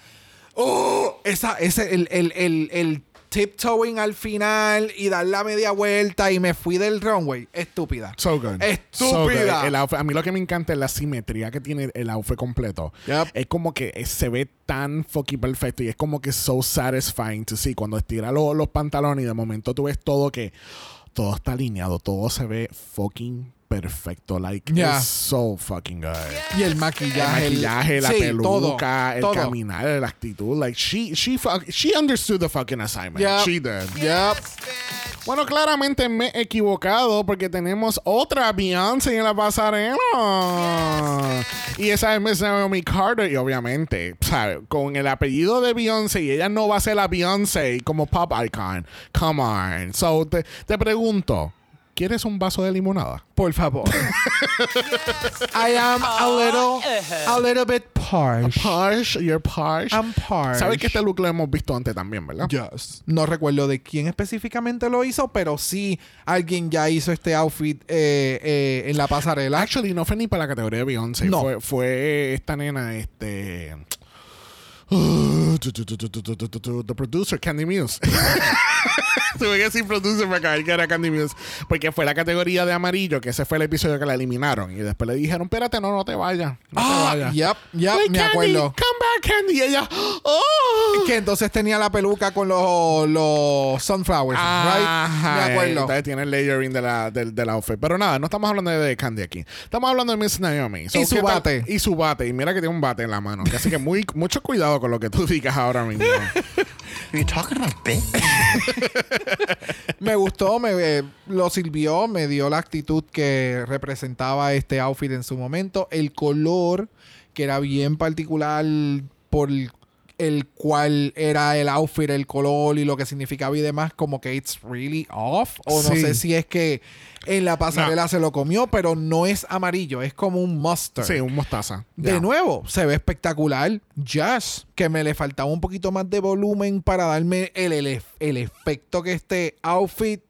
oh, esa ese el el el, el tiptoeing al final y dar la media vuelta y me fui del runway. Estúpida. So good. So Estúpida. good. El outfit- a mí lo que me encanta es la simetría que tiene el outfit completo. Yep. Es como que se ve tan fucking perfecto y es como que so satisfying to see. Cuando estira lo- los pantalones y de momento tú ves todo que todo está alineado, todo se ve fucking perfecto. Like, Yeah. it's so fucking good. Y el El maquillaje. maquillaje, la sí, peluca, todo, el todo. caminar, la actitud. Like, she, she, fuck- she understood the fucking assignment. Yep. She did. Yep. Bueno, claramente me he equivocado porque tenemos otra Beyoncé en la pasarela. Y esa es Miss Naomi Carter. Y obviamente, ¿sabe? con el apellido de Beyoncé, y ella no va a ser la Beyoncé como pop icon. Come on. So, te, te pregunto, ¿quieres un vaso de limonada? Por favor. I am a little, a little bit parched. Parsh, you're parsh. I'm parched. ¿Sabes que este look lo hemos visto antes también, verdad? Yes. No recuerdo de quién específicamente lo hizo, pero sí alguien ya hizo este outfit eh, eh, en la pasarela. Actually, no fue ni para la categoría de Beyoncé. No. Fue, fue esta nena, este. The producer, Candy Muse. Tuve que decir producer para caer que era Candy Muse. Porque fue la categoría de amarillo, que ese fue el episodio que la eliminaron. Y después le dijeron: Espérate, no, no te vayas. No te Ah, vayas. yep, yep, me Candy, acuerdo. Come back, Candy. Y ella, oh. Que entonces tenía la peluca con los, los sunflowers, right? Ajá, Me acuerdo. Entonces tiene el layering de la, del, del outfit. Pero nada, no estamos hablando de, de Candy aquí. Estamos hablando de Miss Naomi. So, Y su bate. Y su bate. Y mira que tiene un bate en la mano. Así que muy, mucho cuidado con lo que tú digas ahora mismo. Are you talking about bitch? Me gustó, me eh, lo sirvió, me dio la actitud que representaba este outfit en su momento. El color, que era bien particular por el cual era el outfit, el color y lo que significaba y demás, como que it's really off. O no Sí. sé si es que en la pasarela se lo comió, pero no es amarillo, es como un mustard. sí, un mostaza. De nuevo, se ve espectacular. Jazz, que me le faltaba un poquito más de volumen para darme el, el, el efecto que este outfit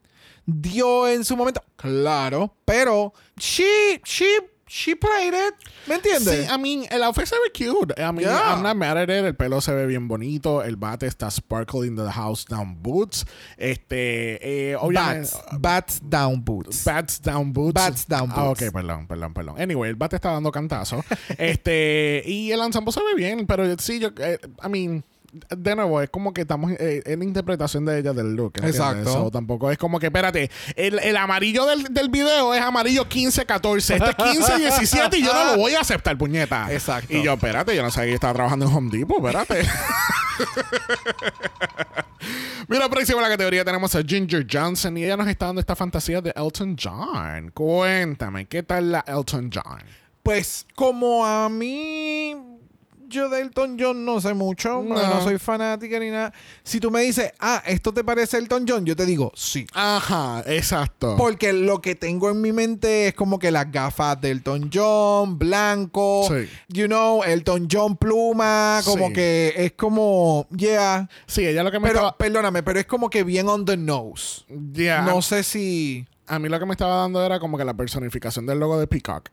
dio en su momento. Claro, pero she, she, she played it. ¿Me entiendes? Sí, I mean, el outfit se ve cute. I mean, Yeah. I'm not mad at it. El pelo se ve bien bonito. El bate está sparkling the house down boots. Este, eh, obviamente. Bats, bats down boots. Bats down boots. Bats down Ah, boots. ok, perdón, perdón, perdón. Anyway, el bate está dando cantazo. este, y el ensemble se ve bien, pero sí, yo, eh, I mean, de nuevo, es como que estamos eh, en la interpretación de ella del look. ¿entiendes? Exacto. So, tampoco es como que, espérate, el, el amarillo del, del video es amarillo 15-14. Este es 15-17 y yo no lo voy a aceptar, puñeta. Exacto. Y yo, espérate, yo no sabía que estaba trabajando en Home Depot, espérate. Mira, próximo en la categoría tenemos a Ginger Johnson y ella nos está dando esta fantasía de Elton John. Cuéntame, ¿qué tal la Elton John? Pues como a mí, yo de Elton John no sé mucho, No. no soy fanática ni nada. Si tú me dices, ah, ¿esto te parece Elton John? Yo te digo, sí. Ajá, exacto. Porque lo que tengo en mi mente es como que las gafas de Elton John, blanco, Sí. you know, Elton John pluma, como Sí. que es como, yeah. sí, ella lo que me Pero, estaba... perdóname, pero es como que bien on the nose. Yeah, No sé si... a mí lo que me estaba dando era como que la personificación del logo de Peacock.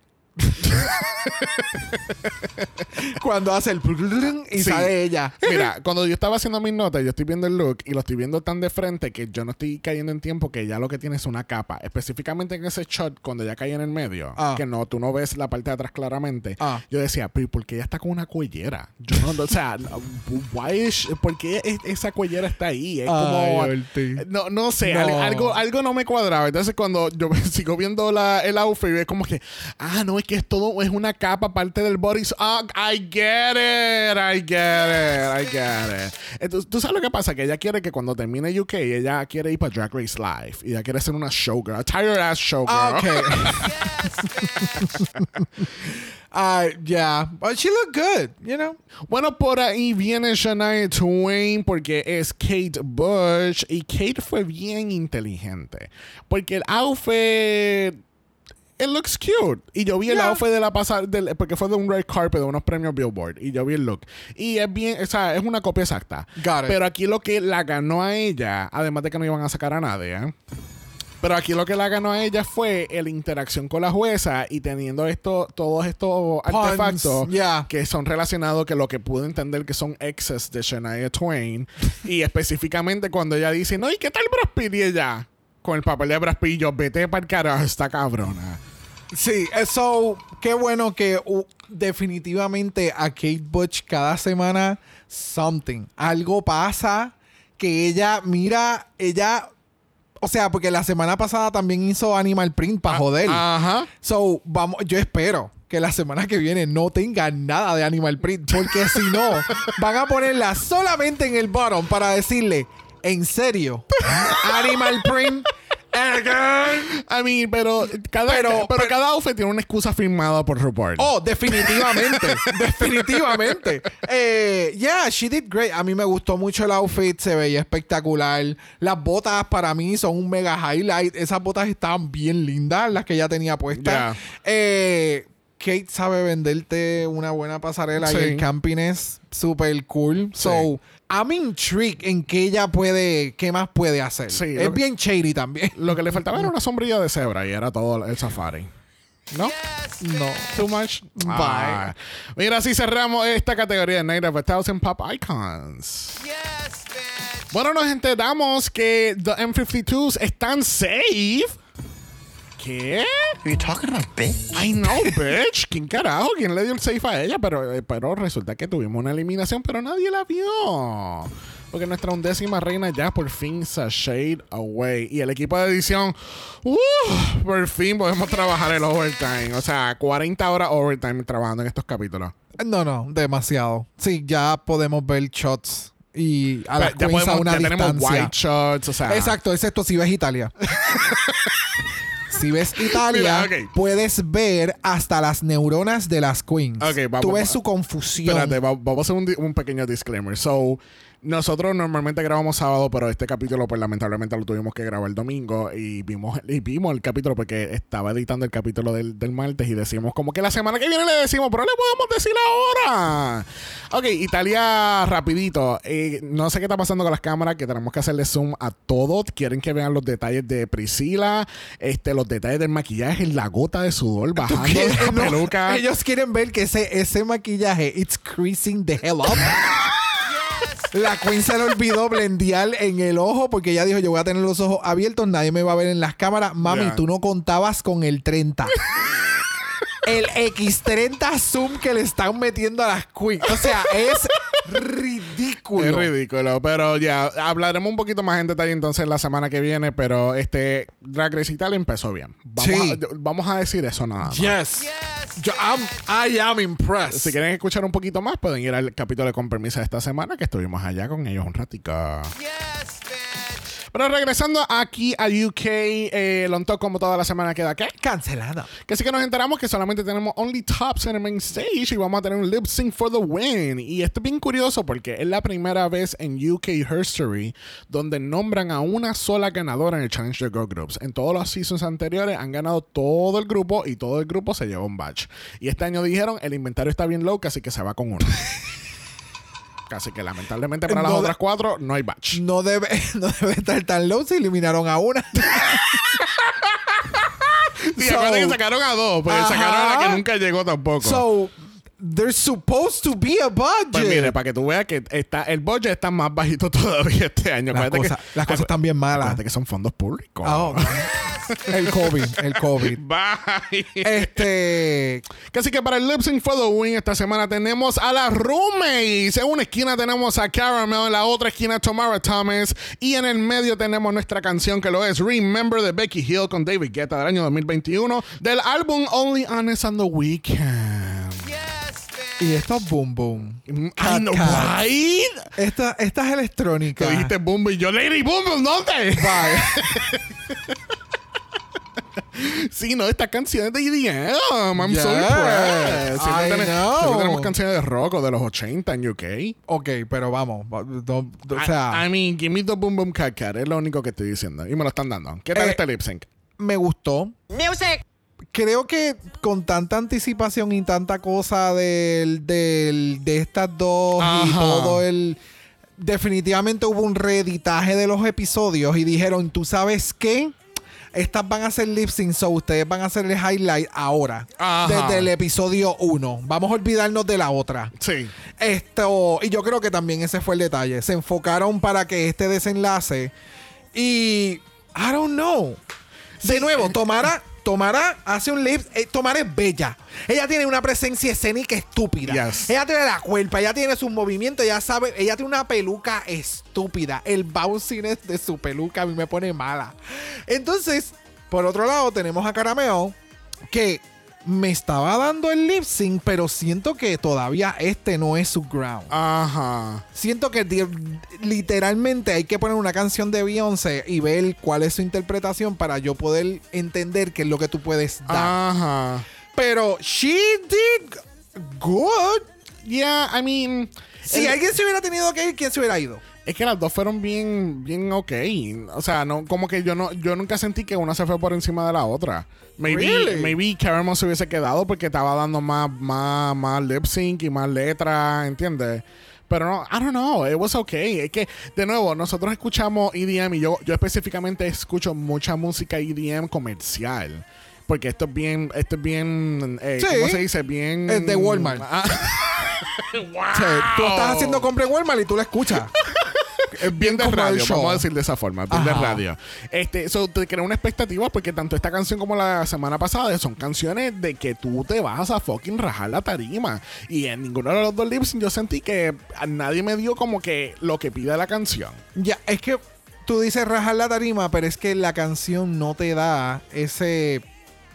Cuando hace el... y Sí. sale ella. Mira, cuando yo estaba haciendo mis notas, yo estoy viendo el look y lo estoy viendo tan de frente que yo no estoy cayendo en tiempo que ya lo que tiene es una capa. Específicamente en ese shot, cuando ya cae en el medio, Ah. que no, tú no ves la parte de atrás claramente. Ah. Yo decía, pero ¿por qué ella está con una cuellera? Yo no, o sea, why is- ¿por qué es- esa cuellera está ahí? Es como... Ay, Ortiz. No, no sé, No. Algo, algo no me cuadraba. Entonces, cuando yo sigo viendo la, el outfit, es como que, ah, no, es que es todo, es una capa parte del body. Ah, I get it, I get it, I get it. Entonces, tú sabes lo que pasa, que ella quiere que cuando termine UK, ella quiere ir para Drag Race Live y ella quiere ser una showgirl, a tired ass showgirl. Ah, ok. Uh, yeah, but she looked good, you know. Bueno, por ahí viene Shania Twain porque es Kate Bush y Kate fue bien inteligente porque el outfit it looks cute y yo vi el Yeah. outfit de la pasada porque fue de un red carpet de unos premios Billboard y yo vi el look y es bien, o sea, es una copia exacta. Got it. Pero aquí lo que la ganó a ella, además de que no iban a sacar a nadie, ¿eh? Pero aquí lo que la ganó a ella fue la interacción con la jueza y teniendo esto, todos estos Puns, artefactos yeah. que son relacionados que lo que pude entender que son exes de Shania Twain y específicamente cuando ella dice no y qué tal Brad Pitt y ella con el papel de yo vete para el carajo esta cabrona Sí, eso, qué bueno que uh, definitivamente a Kate Butch cada semana something, algo pasa que ella, mira, ella, o sea, porque la semana pasada también hizo Animal Print para joder. ajá So, vamos, yo espero que la semana que viene no tenga nada de Animal Print, porque si no, van a ponerla solamente en el bottom para decirle, en serio, Animal Print, again?" I mean pero cada Pero- pero, cada outfit tiene una excusa firmada por RuPaul Oh, definitivamente. definitivamente. Eh, yeah, she did great. A mí me gustó mucho el outfit. Se veía espectacular. Las botas para mí son un mega highlight. Esas botas estaban bien lindas, las que ella tenía puestas. Yeah. Eh, Kate sabe venderte una buena pasarela y el camping es súper cool. So, I'm intrigued en qué ella puede, qué más puede hacer. Sí, es bien shady también. lo que le faltaba era una sombrilla de cebra y era todo el safari ¿no? No. Too much? Bye. Ah. Mira, así cerramos esta categoría de Night of a Thousand Pop Icons. Bueno, nos enteramos que The M52s están safe. ¿Qué? Are you talking about bitch? I know, bitch. ¿Quién carajo? ¿Quién le dio el safe a ella? Pero, eh, pero resulta que tuvimos una eliminación, pero nadie la vio. Porque nuestra undécima reina ya por fin se shade away. Y el equipo de edición, ¡uh! por fin podemos trabajar el overtime. O sea, 40 horas overtime trabajando en estos capítulos. No, no, demasiado. Sí, ya podemos ver shots y a las ya, queens a podemos- una ya tenemos distancia. white shots, o sea. Exacto, excepto si ves Italia. si ves Italia, Mira, ok. puedes ver hasta las neuronas de las queens. Ok, vamos- Tú ves su confusión. Espérate, va- vamos a hacer un, di- un pequeño disclaimer. So, nosotros normalmente grabamos sábado, pero este capítulo, pues lamentablemente lo tuvimos que grabar el domingo y vimos, y vimos el capítulo porque estaba editando el capítulo del, del martes y decimos como que la semana que viene le decimos, pero le podemos decir ahora. Ok, Italia, rapidito. Eh, no sé qué está pasando con las cámaras, que tenemos que hacerle zoom a todo. Quieren que vean los detalles de Priscila, este, los detalles del maquillaje, la gota de sudor bajando de la No, peluca. ellos quieren ver que ese, ese maquillaje, it's creasing the hell up. La queen se le olvidó blendear en el ojo porque ella dijo, yo voy a tener los ojos abiertos, nadie me va a ver en las cámaras. Mami, tú no contabas con el 30. el X30 zoom que le están metiendo a las queens. O sea, es ridículo. Es ridículo, pero ya hablaremos un poquito más en detalle entonces la semana que viene, pero este Drag Race Italia empezó bien. Vamos, Sí. a, vamos a decir eso nada más. Yes. Yo, I'm- I am impressed. Si quieren escuchar un poquito más, pueden ir al capítulo de Con Permiso de esta semana, que estuvimos allá con ellos un ratico. Pero regresando aquí a UK, eh, Lonto como toda la semana queda ¿qué? Cancelada. Que sí que nos enteramos que solamente tenemos Only Tops en el main stage y vamos a tener un lip sync for the win. Y esto es bien curioso porque es la primera vez en UK History donde nombran a una sola ganadora en el Challenge de Girl Groups. En todos los seasons anteriores han ganado todo el grupo y todo el grupo se lleva un badge. Y este año dijeron el inventario está bien low, así que se va con uno. Así que lamentablemente para las No de- otras cuatro no hay badge. No debe, no debe estar tan low. Se eliminaron a una. Sí, So- acuérdate que sacaron a dos, pues sacaron a la que nunca llegó tampoco. So, there's supposed to be a budget. Pues mire, para que tú veas que está, el budget está más bajito todavía este año. las, Acuérdate cosas, que, las cosas están bien malas. acuérdate que son fondos públicos. Oh, el COVID, el COVID. Bye. Este, Así que para el Lip Sync for the Win esta semana tenemos a las roommates. En una esquina tenemos a Caramel, en la otra esquina Tamara Thomas y en el medio tenemos nuestra canción que lo es Remember de Becky Hill con David Guetta del año 2021 del álbum Only Honest on the Weekend. y esto es Boom Boom. I Cat know, Cat. right? Esta, esta es electrónica. Tú dijiste Boom y yo, Lady Boom, ¿dónde? Bye. Sí, no, estas canciones de EDM. I'm so impressed. Siempre I know. siempre tenemos canciones de rock o de los 80 en UK. Ok, pero vamos. do- do- o sea, I, I mean, give me the boom boom cat cat. Es lo único que estoy diciendo. Y me lo están dando. ¿Qué tal Eh, este lip sync? me gustó. Music. Creo que con tanta anticipación y tanta cosa del, del- de estas dos y todo el. Definitivamente hubo un reeditaje de los episodios y dijeron: ¿Tú sabes qué? Estas van a ser lip sync, so ustedes van a hacer el highlight ahora. Ajá. Desde el episodio 1. Vamos a olvidarnos de la otra. Sí. Esto, y yo creo que también ese fue el detalle. Se enfocaron para que este desenlace. Y. I don't know. De nuevo, Tomara. Tomara hace un lip. eh, Tomara es bella. Ella tiene una presencia escénica estúpida. Yes. Ella tiene la cuerpa, ella tiene sus movimientos, ella sabe. Ella tiene una peluca estúpida. El bounciness de su peluca a mí me pone mala. Entonces, por otro lado, tenemos a Carameo que me estaba dando el lip sync, pero siento que todavía este no es su ground. Ajá. Siento que literalmente hay que poner una canción de Beyoncé y ver cuál es su interpretación para yo poder entender qué es lo que tú puedes dar. Ajá. Pero she did good. Yeah, I mean. Si el- alguien se hubiera tenido que ir, ¿quién se hubiera ido? Es que las dos fueron bien, bien ok. O sea, no, como que yo no, yo nunca sentí que una se fue por encima de la otra. Maybe, Really? maybe Caramel se hubiese quedado porque estaba dando más, más, más lip sync y más letra, ¿entiendes? Pero no, I don't know, it was okay. Es que, de nuevo, nosotros escuchamos EDM y yo, yo específicamente escucho mucha música EDM comercial. Porque esto es bien, esto es bien, eh, Sí. ¿cómo se dice? Bien... Es de Walmart. Ah, O sea, tú estás haciendo compra en Walmart y tú la escuchas. Es bien de radio, vamos a decir de esa forma, bien de radio. Este, so, te crea una expectativa porque tanto esta canción como la semana pasada son canciones de que tú te vas a fucking rajar la tarima. Y en ninguno de los dos lip sync yo sentí que a nadie me dio como que lo que pide la canción. Ya, es que tú dices rajar la tarima, pero es que la canción no te da ese.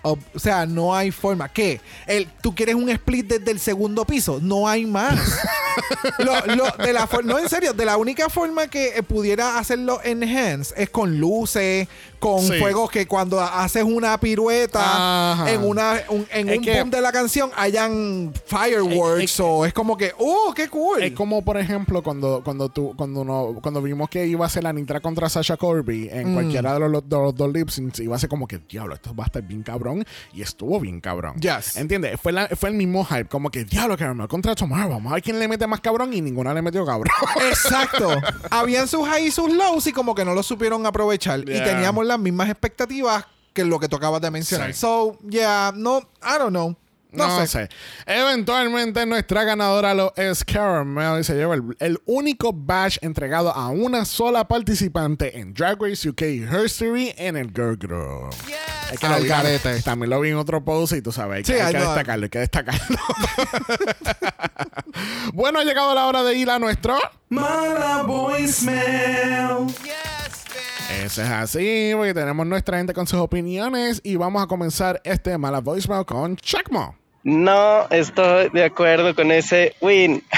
O sea, no hay forma. ¿Qué? El, ¿Tú quieres un split desde el segundo piso? No hay más. Lo- lo- de la no, en serio, de la única forma que eh, pudiera hacerlo enhance es con luces, con Sí. fuegos que cuando haces una pirueta Ajá. en una un- en Es un que- boom de la canción hayan fireworks Es- es- o es como que, ¡oh, qué cool! Es como, por ejemplo, cuando, cuando tú, cuando uno, cuando vimos que iba a ser la Nitra contra Sasha Corby en Mm. cualquiera de los, dos lip syncs, iba a ser como que, diablo, esto va a estar bien cabrón. Y estuvo bien cabrón. Yes. ¿Entiendes? Fue, la- fue el mismo hype, como que, diablo, Caramel contra Tomorrow. Vamos a ver quién le mete más cabrón y ninguna le metió cabrón. Exacto. Habían sus highs y sus lows y como que no lo supieron aprovechar. Y Yeah. Las mismas expectativas que lo que tú acabas de mencionar. Sí. So, yeah, no, I don't know. No, sé. Eventualmente nuestra ganadora lo es Caramel y se lleva el, el único badge entregado a una sola participante en Drag Race UK History en el Girl Group. Es que lo Al vi- garete. También lo vi en otro post y tú sabes, hay, que- Sí, hay que destacarlo, hay que destacarlo. bueno, ha llegado la hora de ir a nuestro... Mala voicemail. Eso es así, porque tenemos nuestra gente con sus opiniones y vamos a comenzar este Mala Voicemail con Chacmo. No estoy de acuerdo con ese win.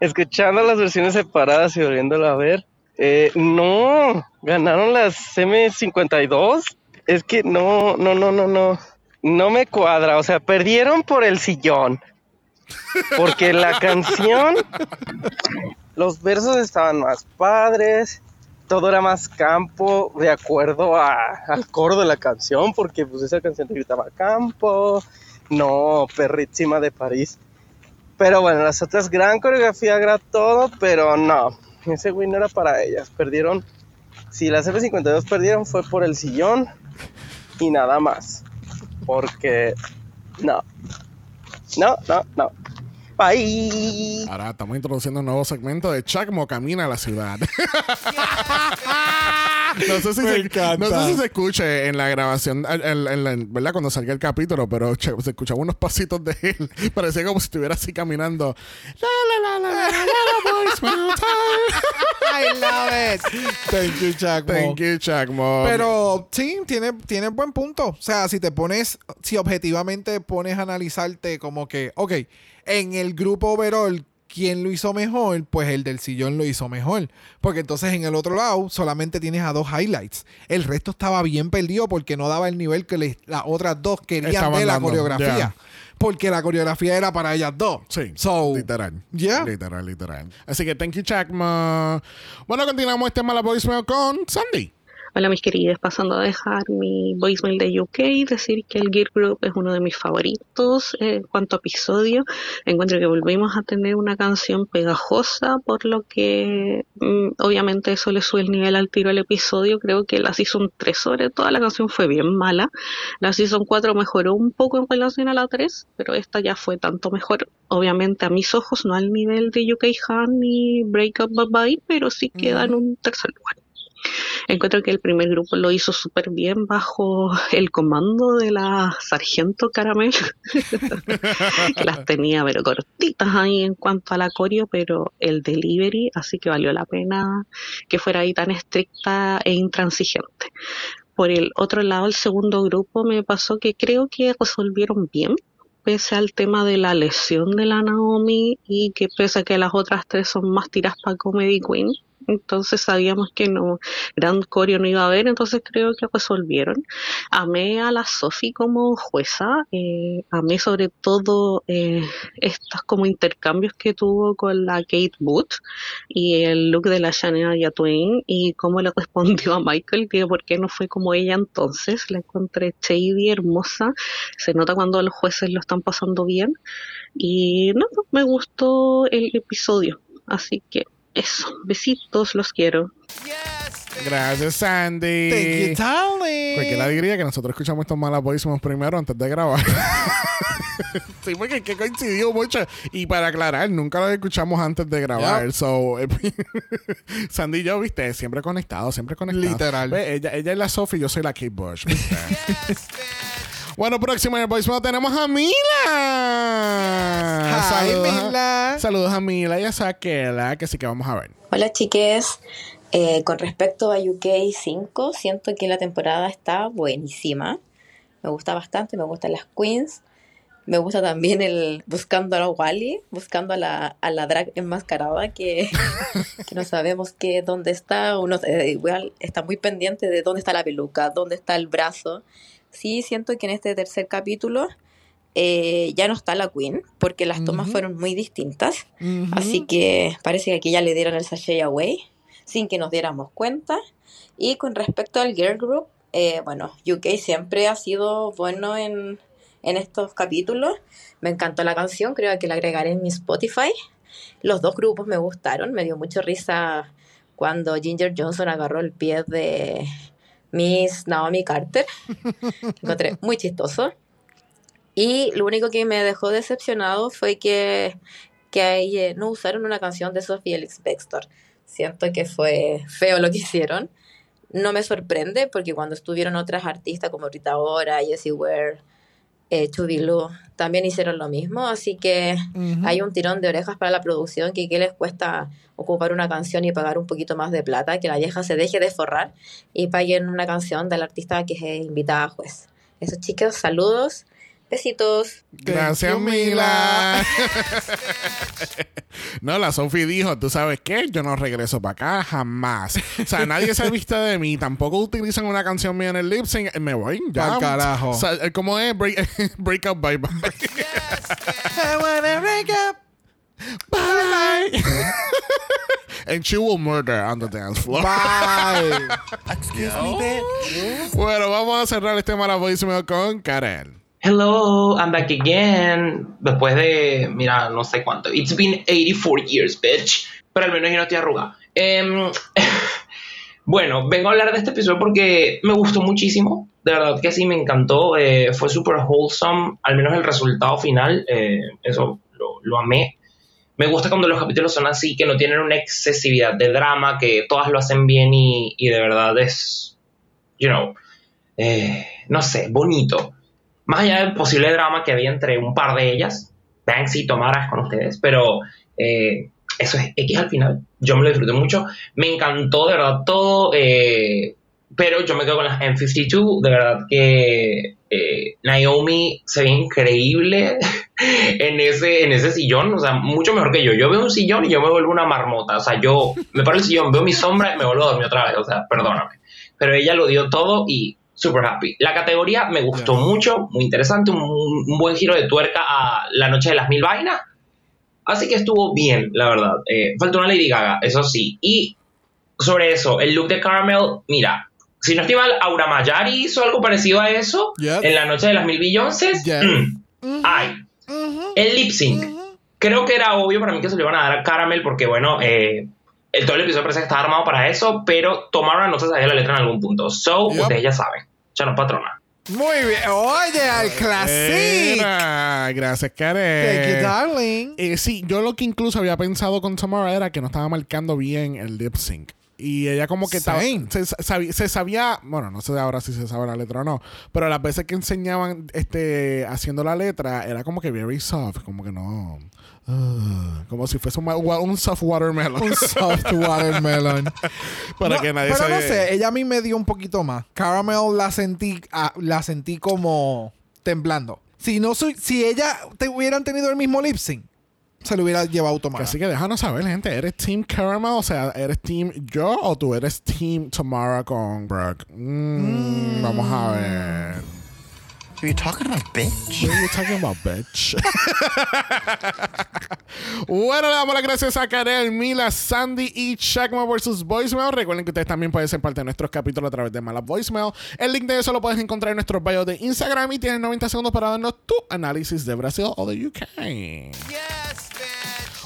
Escuchando las versiones separadas y volviéndolo a ver. eh, no, ganaron las M52. Es que no, no, no, no, no. No me cuadra. O sea, perdieron por el sillón. Porque la canción, los versos estaban más padres. Todo era más campo de acuerdo a- al coro de la canción, porque pues esa canción te gritaba campo, no, perrísima de París. Pero bueno, las otras gran coreografía, gran todo, pero no, ese win no era para ellas. Perdieron, si las F52 perdieron fue por el sillón y nada más. Porque no, no, no, no. Ahora estamos introduciendo un nuevo segmento de Chacmo Camina a la ciudad. no, sé si Me se, encanta. no sé si se escuche en la grabación, en- en- en ¿verdad? Cuando salga el capítulo, pero che- se escuchaban unos pasitos de él. Parecía como si estuviera así caminando. La, la, la, la, la. I love it. Thank you, Chacmo. Thank you, Chacmo. Pero sí, tiene, tiene buen punto. O sea, si te pones, si objetivamente pones a analizarte como que, ok, en el grupo overall, quién lo hizo mejor, pues el del sillón lo hizo mejor. Porque entonces en el otro lado solamente tienes a dos highlights. El resto estaba bien perdido porque no daba el nivel que le- las otras dos querían Estaban de la dando, coreografía. Porque la coreografía era para ellas dos. Sí, So, literal. yeah. Literal, literal. Así que thank you, Chakma. Bueno, continuamos este mala voicemail con Sandy. Hola mis queridas, pasando a dejar mi voicemail de UK decir que el Gear Group es uno de mis favoritos eh, en cuanto a episodio. Encuentro que volvimos a tener una canción pegajosa, por lo que mm, obviamente eso le sube el nivel al tiro al episodio. Creo que la Season 3 sobre todo la canción fue bien mala. La Season 4 mejoró un poco en relación a la 3, pero esta ya fue tanto mejor. Obviamente a mis ojos no al nivel de UK Han ni Break Up Bye Bye, pero sí queda en un tercer lugar. Encuentro que el primer grupo lo hizo súper bien bajo el comando de la sargento Caramel, que las tenía pero cortitas ahí en cuanto a la coreo, pero el delivery, así que valió la pena que fuera ahí tan estricta e intransigente. Por el otro lado, el segundo grupo me pasó que creo que resolvieron bien, pese al tema de la lesión de la Naomi y que pese a que las otras tres son más tiras para Comedy Queen, entonces sabíamos que no, gran coreo no iba a haber, entonces creo que resolvieron. Amé a la Sophie como jueza, eh, amé sobre todo eh, estos como intercambios que tuvo con la Kate Booth y el look de la Shania Twain y cómo le respondió a Michael, que por qué no fue como ella entonces, la encontré shady, hermosa, se nota cuando los jueces lo están pasando bien. Y no, me gustó el episodio, así que eso, besitos, los quiero. Gracias, Sandy. Thank you, darling. Cualquiera diría que nosotros escuchamos estos malas voicemails primero antes de grabar. sí, porque es que coincidió mucho. Y para aclarar, nunca lo escuchamos antes de grabar. Yep. So, Sandy y yo, viste, siempre conectados, siempre conectados. Literal. Ve, ella, ella es la Sophie, yo soy la Kate Bush. ¿viste? bueno, próximo en el voicemail tenemos a Mila. Hi, Saludos a- Mila. Saludos a Mila y a Saquela, que sí que vamos a ver. Hola chiques, Eh, con respecto a UK 5, siento que la temporada está buenísima. Me gusta bastante, me gustan las queens. Me gusta también el buscando a la Wally, buscando a la, a la drag enmascarada que, que no sabemos qué, dónde está. Uno eh, igual está muy pendiente de dónde está la peluca, dónde está el brazo. Sí, siento que en este tercer capítulo eh, ya no está la queen, porque las tomas fueron muy distintas. Así que parece que aquí ya le dieron el sachet away sin que nos diéramos cuenta. Y con respecto al Girl Group, eh, bueno, UK siempre ha sido bueno en, en estos capítulos. Me encantó la canción, creo que la agregaré en mi Spotify. Los dos grupos me gustaron, me dio mucho risa cuando Ginger Johnson agarró el pie de Miss Naomi Carter. Encontré muy chistoso. Y lo único que me dejó decepcionado fue que, que ahí, eh, no usaron una canción de Sophie Elix Bextor. Siento que fue feo lo que hicieron. No me sorprende porque cuando estuvieron otras artistas como Rita Ora, Jessie Ware, eh, también hicieron lo mismo. Así que hay un tirón de orejas para la producción que qué les cuesta ocupar una canción y pagar un poquito más de plata, que la vieja se deje de forrar y paguen una canción del artista que es invitada a juez. Eso chicos, saludos, besitos. Gracias, you, Mila. no, la Sophie dijo, ¿tú sabes qué? Yo no regreso para acá jamás. O sea, nadie se viste de mí. Tampoco utilizan una canción mía en el lip sync. Me voy ya. Pa'l carajo. O sea, ¿Cómo es? Break, break up, bye bye. I wanna break up. bye. And she will murder on the dance floor. Bye. Excuse me, bitch. Bueno, vamos a cerrar este maravilloso con Karen. Hello, I'm back again. Después de, mira, no sé cuánto. It's been 84 years, bitch. Pero al menos yo no estoy arrugada. Em, bueno, vengo a hablar de este episodio porque me gustó muchísimo. De verdad que sí, me encantó. Eh, fue súper wholesome. Al menos el resultado final. eh, eso lo, amé. Me gusta cuando los capítulos son así, que no tienen una excesividad de drama, que todas lo hacen bien y, y de verdad es, you know, eh, no sé, bonito más allá del posible drama que había entre un par de ellas, Banksy y Tomaras con ustedes, pero eh, eso es X al final. Yo me lo disfruté mucho. Me encantó, de verdad, todo. eh, pero yo me quedo con las M52. De verdad que eh, Naomi se ve increíble en ese, en ese sillón, o sea, mucho mejor que yo. Yo veo un sillón y yo me vuelvo una marmota. O sea, yo me paro el sillón, veo mi sombra y me vuelvo a dormir otra vez. O sea, perdóname. Pero ella lo dio todo y super happy. La categoría me gustó mucho, muy interesante, un, un buen giro de tuerca a La Noche de las Mil Vainas. Así que estuvo bien, la verdad. Eh, faltó una Lady Gaga, eso sí. Y sobre eso, el look de Caramel, mira, si no estoy mal, Aura Mayari hizo algo parecido a eso Yes. en La Noche de las Mil Billones. Yes. Ay, el lip sync. Creo que era obvio para mí que se lo iban a dar a Caramel porque, bueno, eh, el, todo el episodio parece que estaba armado para eso, pero Tomara no se sabía la letra en algún punto. So, Yep. ustedes ya saben. Ya patrona. Muy bien. Oye, al classic. Mira, gracias, Karen. Thank you, darling. Eh, sí, yo lo que incluso había pensado con Tamara era que no estaba marcando bien el lip sync. Y ella como que estaba, se, sabi- se sabía, bueno, no sé ahora si se sabe la letra o no, pero las veces que enseñaban este haciendo la letra era como que very soft, como que no, ah, como si fuese un, un soft watermelon. Un soft watermelon. Para No, que nadie pero se... no sé, ella a mí me dio un poquito más. Caramel la sentí, ah, la sentí como temblando. Si no soy, si ella te hubieran tenido el mismo lip sync, se lo hubiera llevado Tomara. Así que déjanos saber, gente. ¿Eres Team Caramel? O sea, ¿eres Team yo o tú eres Team Tamara con Brooke? Mm, Vamos a ver. Are you talking about bitch? What are you talking about, bitch? bueno, le damos las gracias a Karel, Mila, Sandy y Shagma vs. Voicemail. Recuerden que ustedes también pueden ser parte de nuestros capítulos a través de Mala Voicemail. El link de eso lo puedes encontrar en nuestro bio de Instagram y tienes 90 segundos para darnos tu análisis de Brasil o de UK.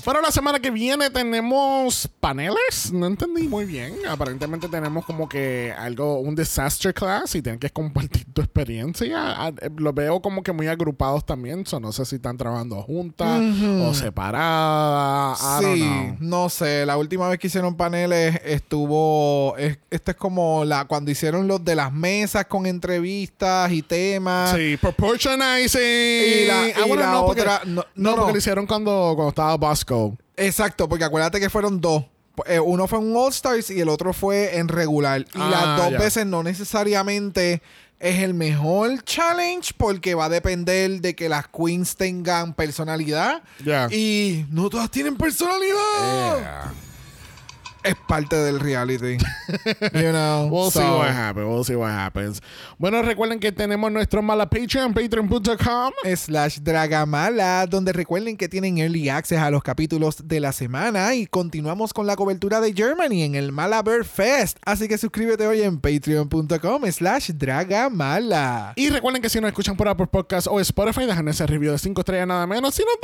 Bueno, la semana que viene tenemos paneles. No entendí muy bien. Aparentemente tenemos como que algo, un disaster class y tienen que compartir tu experiencia. Ah, eh, Lo veo como que muy agrupados también. So, no sé si están trabajando juntas o separadas. I don't Sí, know. no sé. La última vez que hicieron paneles estuvo. es- Este es como la cuando hicieron los de las mesas con entrevistas y temas. Sí, proportionizing. Y la- Ah, y la no, porque, otra- no, no, no, porque lo hicieron cuando, cuando estaba Bosco. Exacto, porque acuérdate que fueron dos. Eh, uno fue un All Stars y el otro fue en regular. Y Ah, las dos ya. veces no necesariamente es el mejor challenge porque va a depender de que las queens tengan personalidad. Y no todas tienen personalidad. Yeah. Es parte del reality. you know. We'll see what happens. We'll see what happens. Bueno, recuerden que tenemos nuestro mala Patreon, patreon.com. slash Dragamala, donde recuerden que tienen early access a los capítulos de la semana y continuamos con la cobertura de Germany en el Malaber Fest. Así que suscríbete hoy en patreon.com slash Dragamala. Y recuerden que si nos escuchan por Apple Podcast o Spotify, dejan ese review de 5 estrellas nada menos. Si nos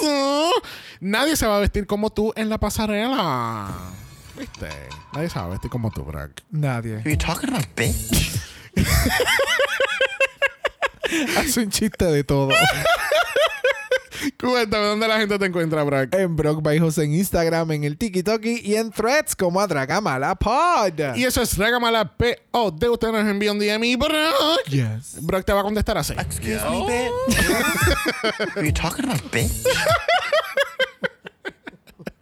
eso, nadie se va a vestir como tú en la pasarela. ¿Viste? Nadie se va a vestir como tú, Bragg. Nadie. Are you talking about bitch? Hace un chiste de todo. Cuéntame, ¿dónde la gente te encuentra, Bragg? en Brock by José en Instagram, en el TikTok y en Threads como a Dragamala Pod. Y eso es Regamala P.O.D. Usted nos envía un DM y Brock. Yes. Brock te va a contestar así. Excuse me, bitch? Are you talking about bitch?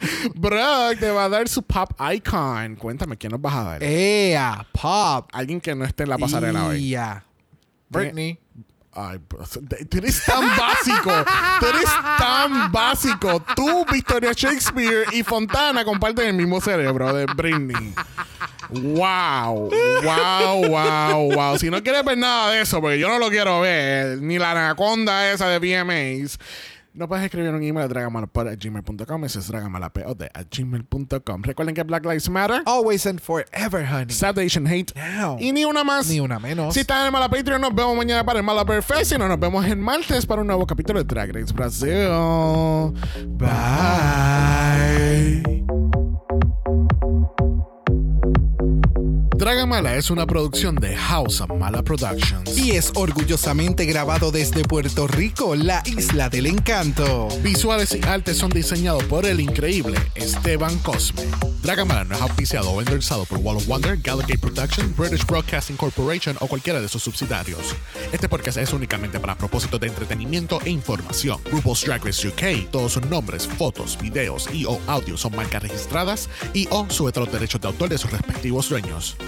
Brock te va a dar su pop icon. Cuéntame, ¿quién nos vas a dar? Ea, Pop. Alguien que no esté en la pasarela hoy. Ya. Britney. Ay, tú eres tan básico. Tú eres tan básico. Tú, Victoria Shakespeare y Fontana comparten el mismo cerebro de Britney. Wow, wow, wow, wow. Si no quieres ver nada de eso, porque yo no lo quiero ver, ni la anaconda esa de VMAs, no puedes escribir un email a dragamalapod.gmail.com. Ese es dragamalapod a gmail.com. Recuerden que Black Lives Matter, Always and forever, honey. Stop the Asian Hate Now. y ni una más. Ni una menos. Si están en el Mala Patreon, nos vemos mañana para el Mala Fest y nos vemos el martes para un nuevo capítulo de Drag Race Brasil. Bye. Dragamala es una producción de House of Mala Productions. Y es orgullosamente grabado desde Puerto Rico, la isla del encanto. Visuales y artes son diseñados por el increíble Esteban Cosme. Dragamala no es auspiciado o endorsado por Wall of Wonder, Gallagher Productions, British Broadcasting Corporation o cualquiera de sus subsidiarios. Este podcast es únicamente para propósitos de entretenimiento e información. RuPaul's Drag Race UK, todos sus nombres, fotos, videos y o audios son marcas registradas y o sujeta a los derechos de autor de sus respectivos dueños.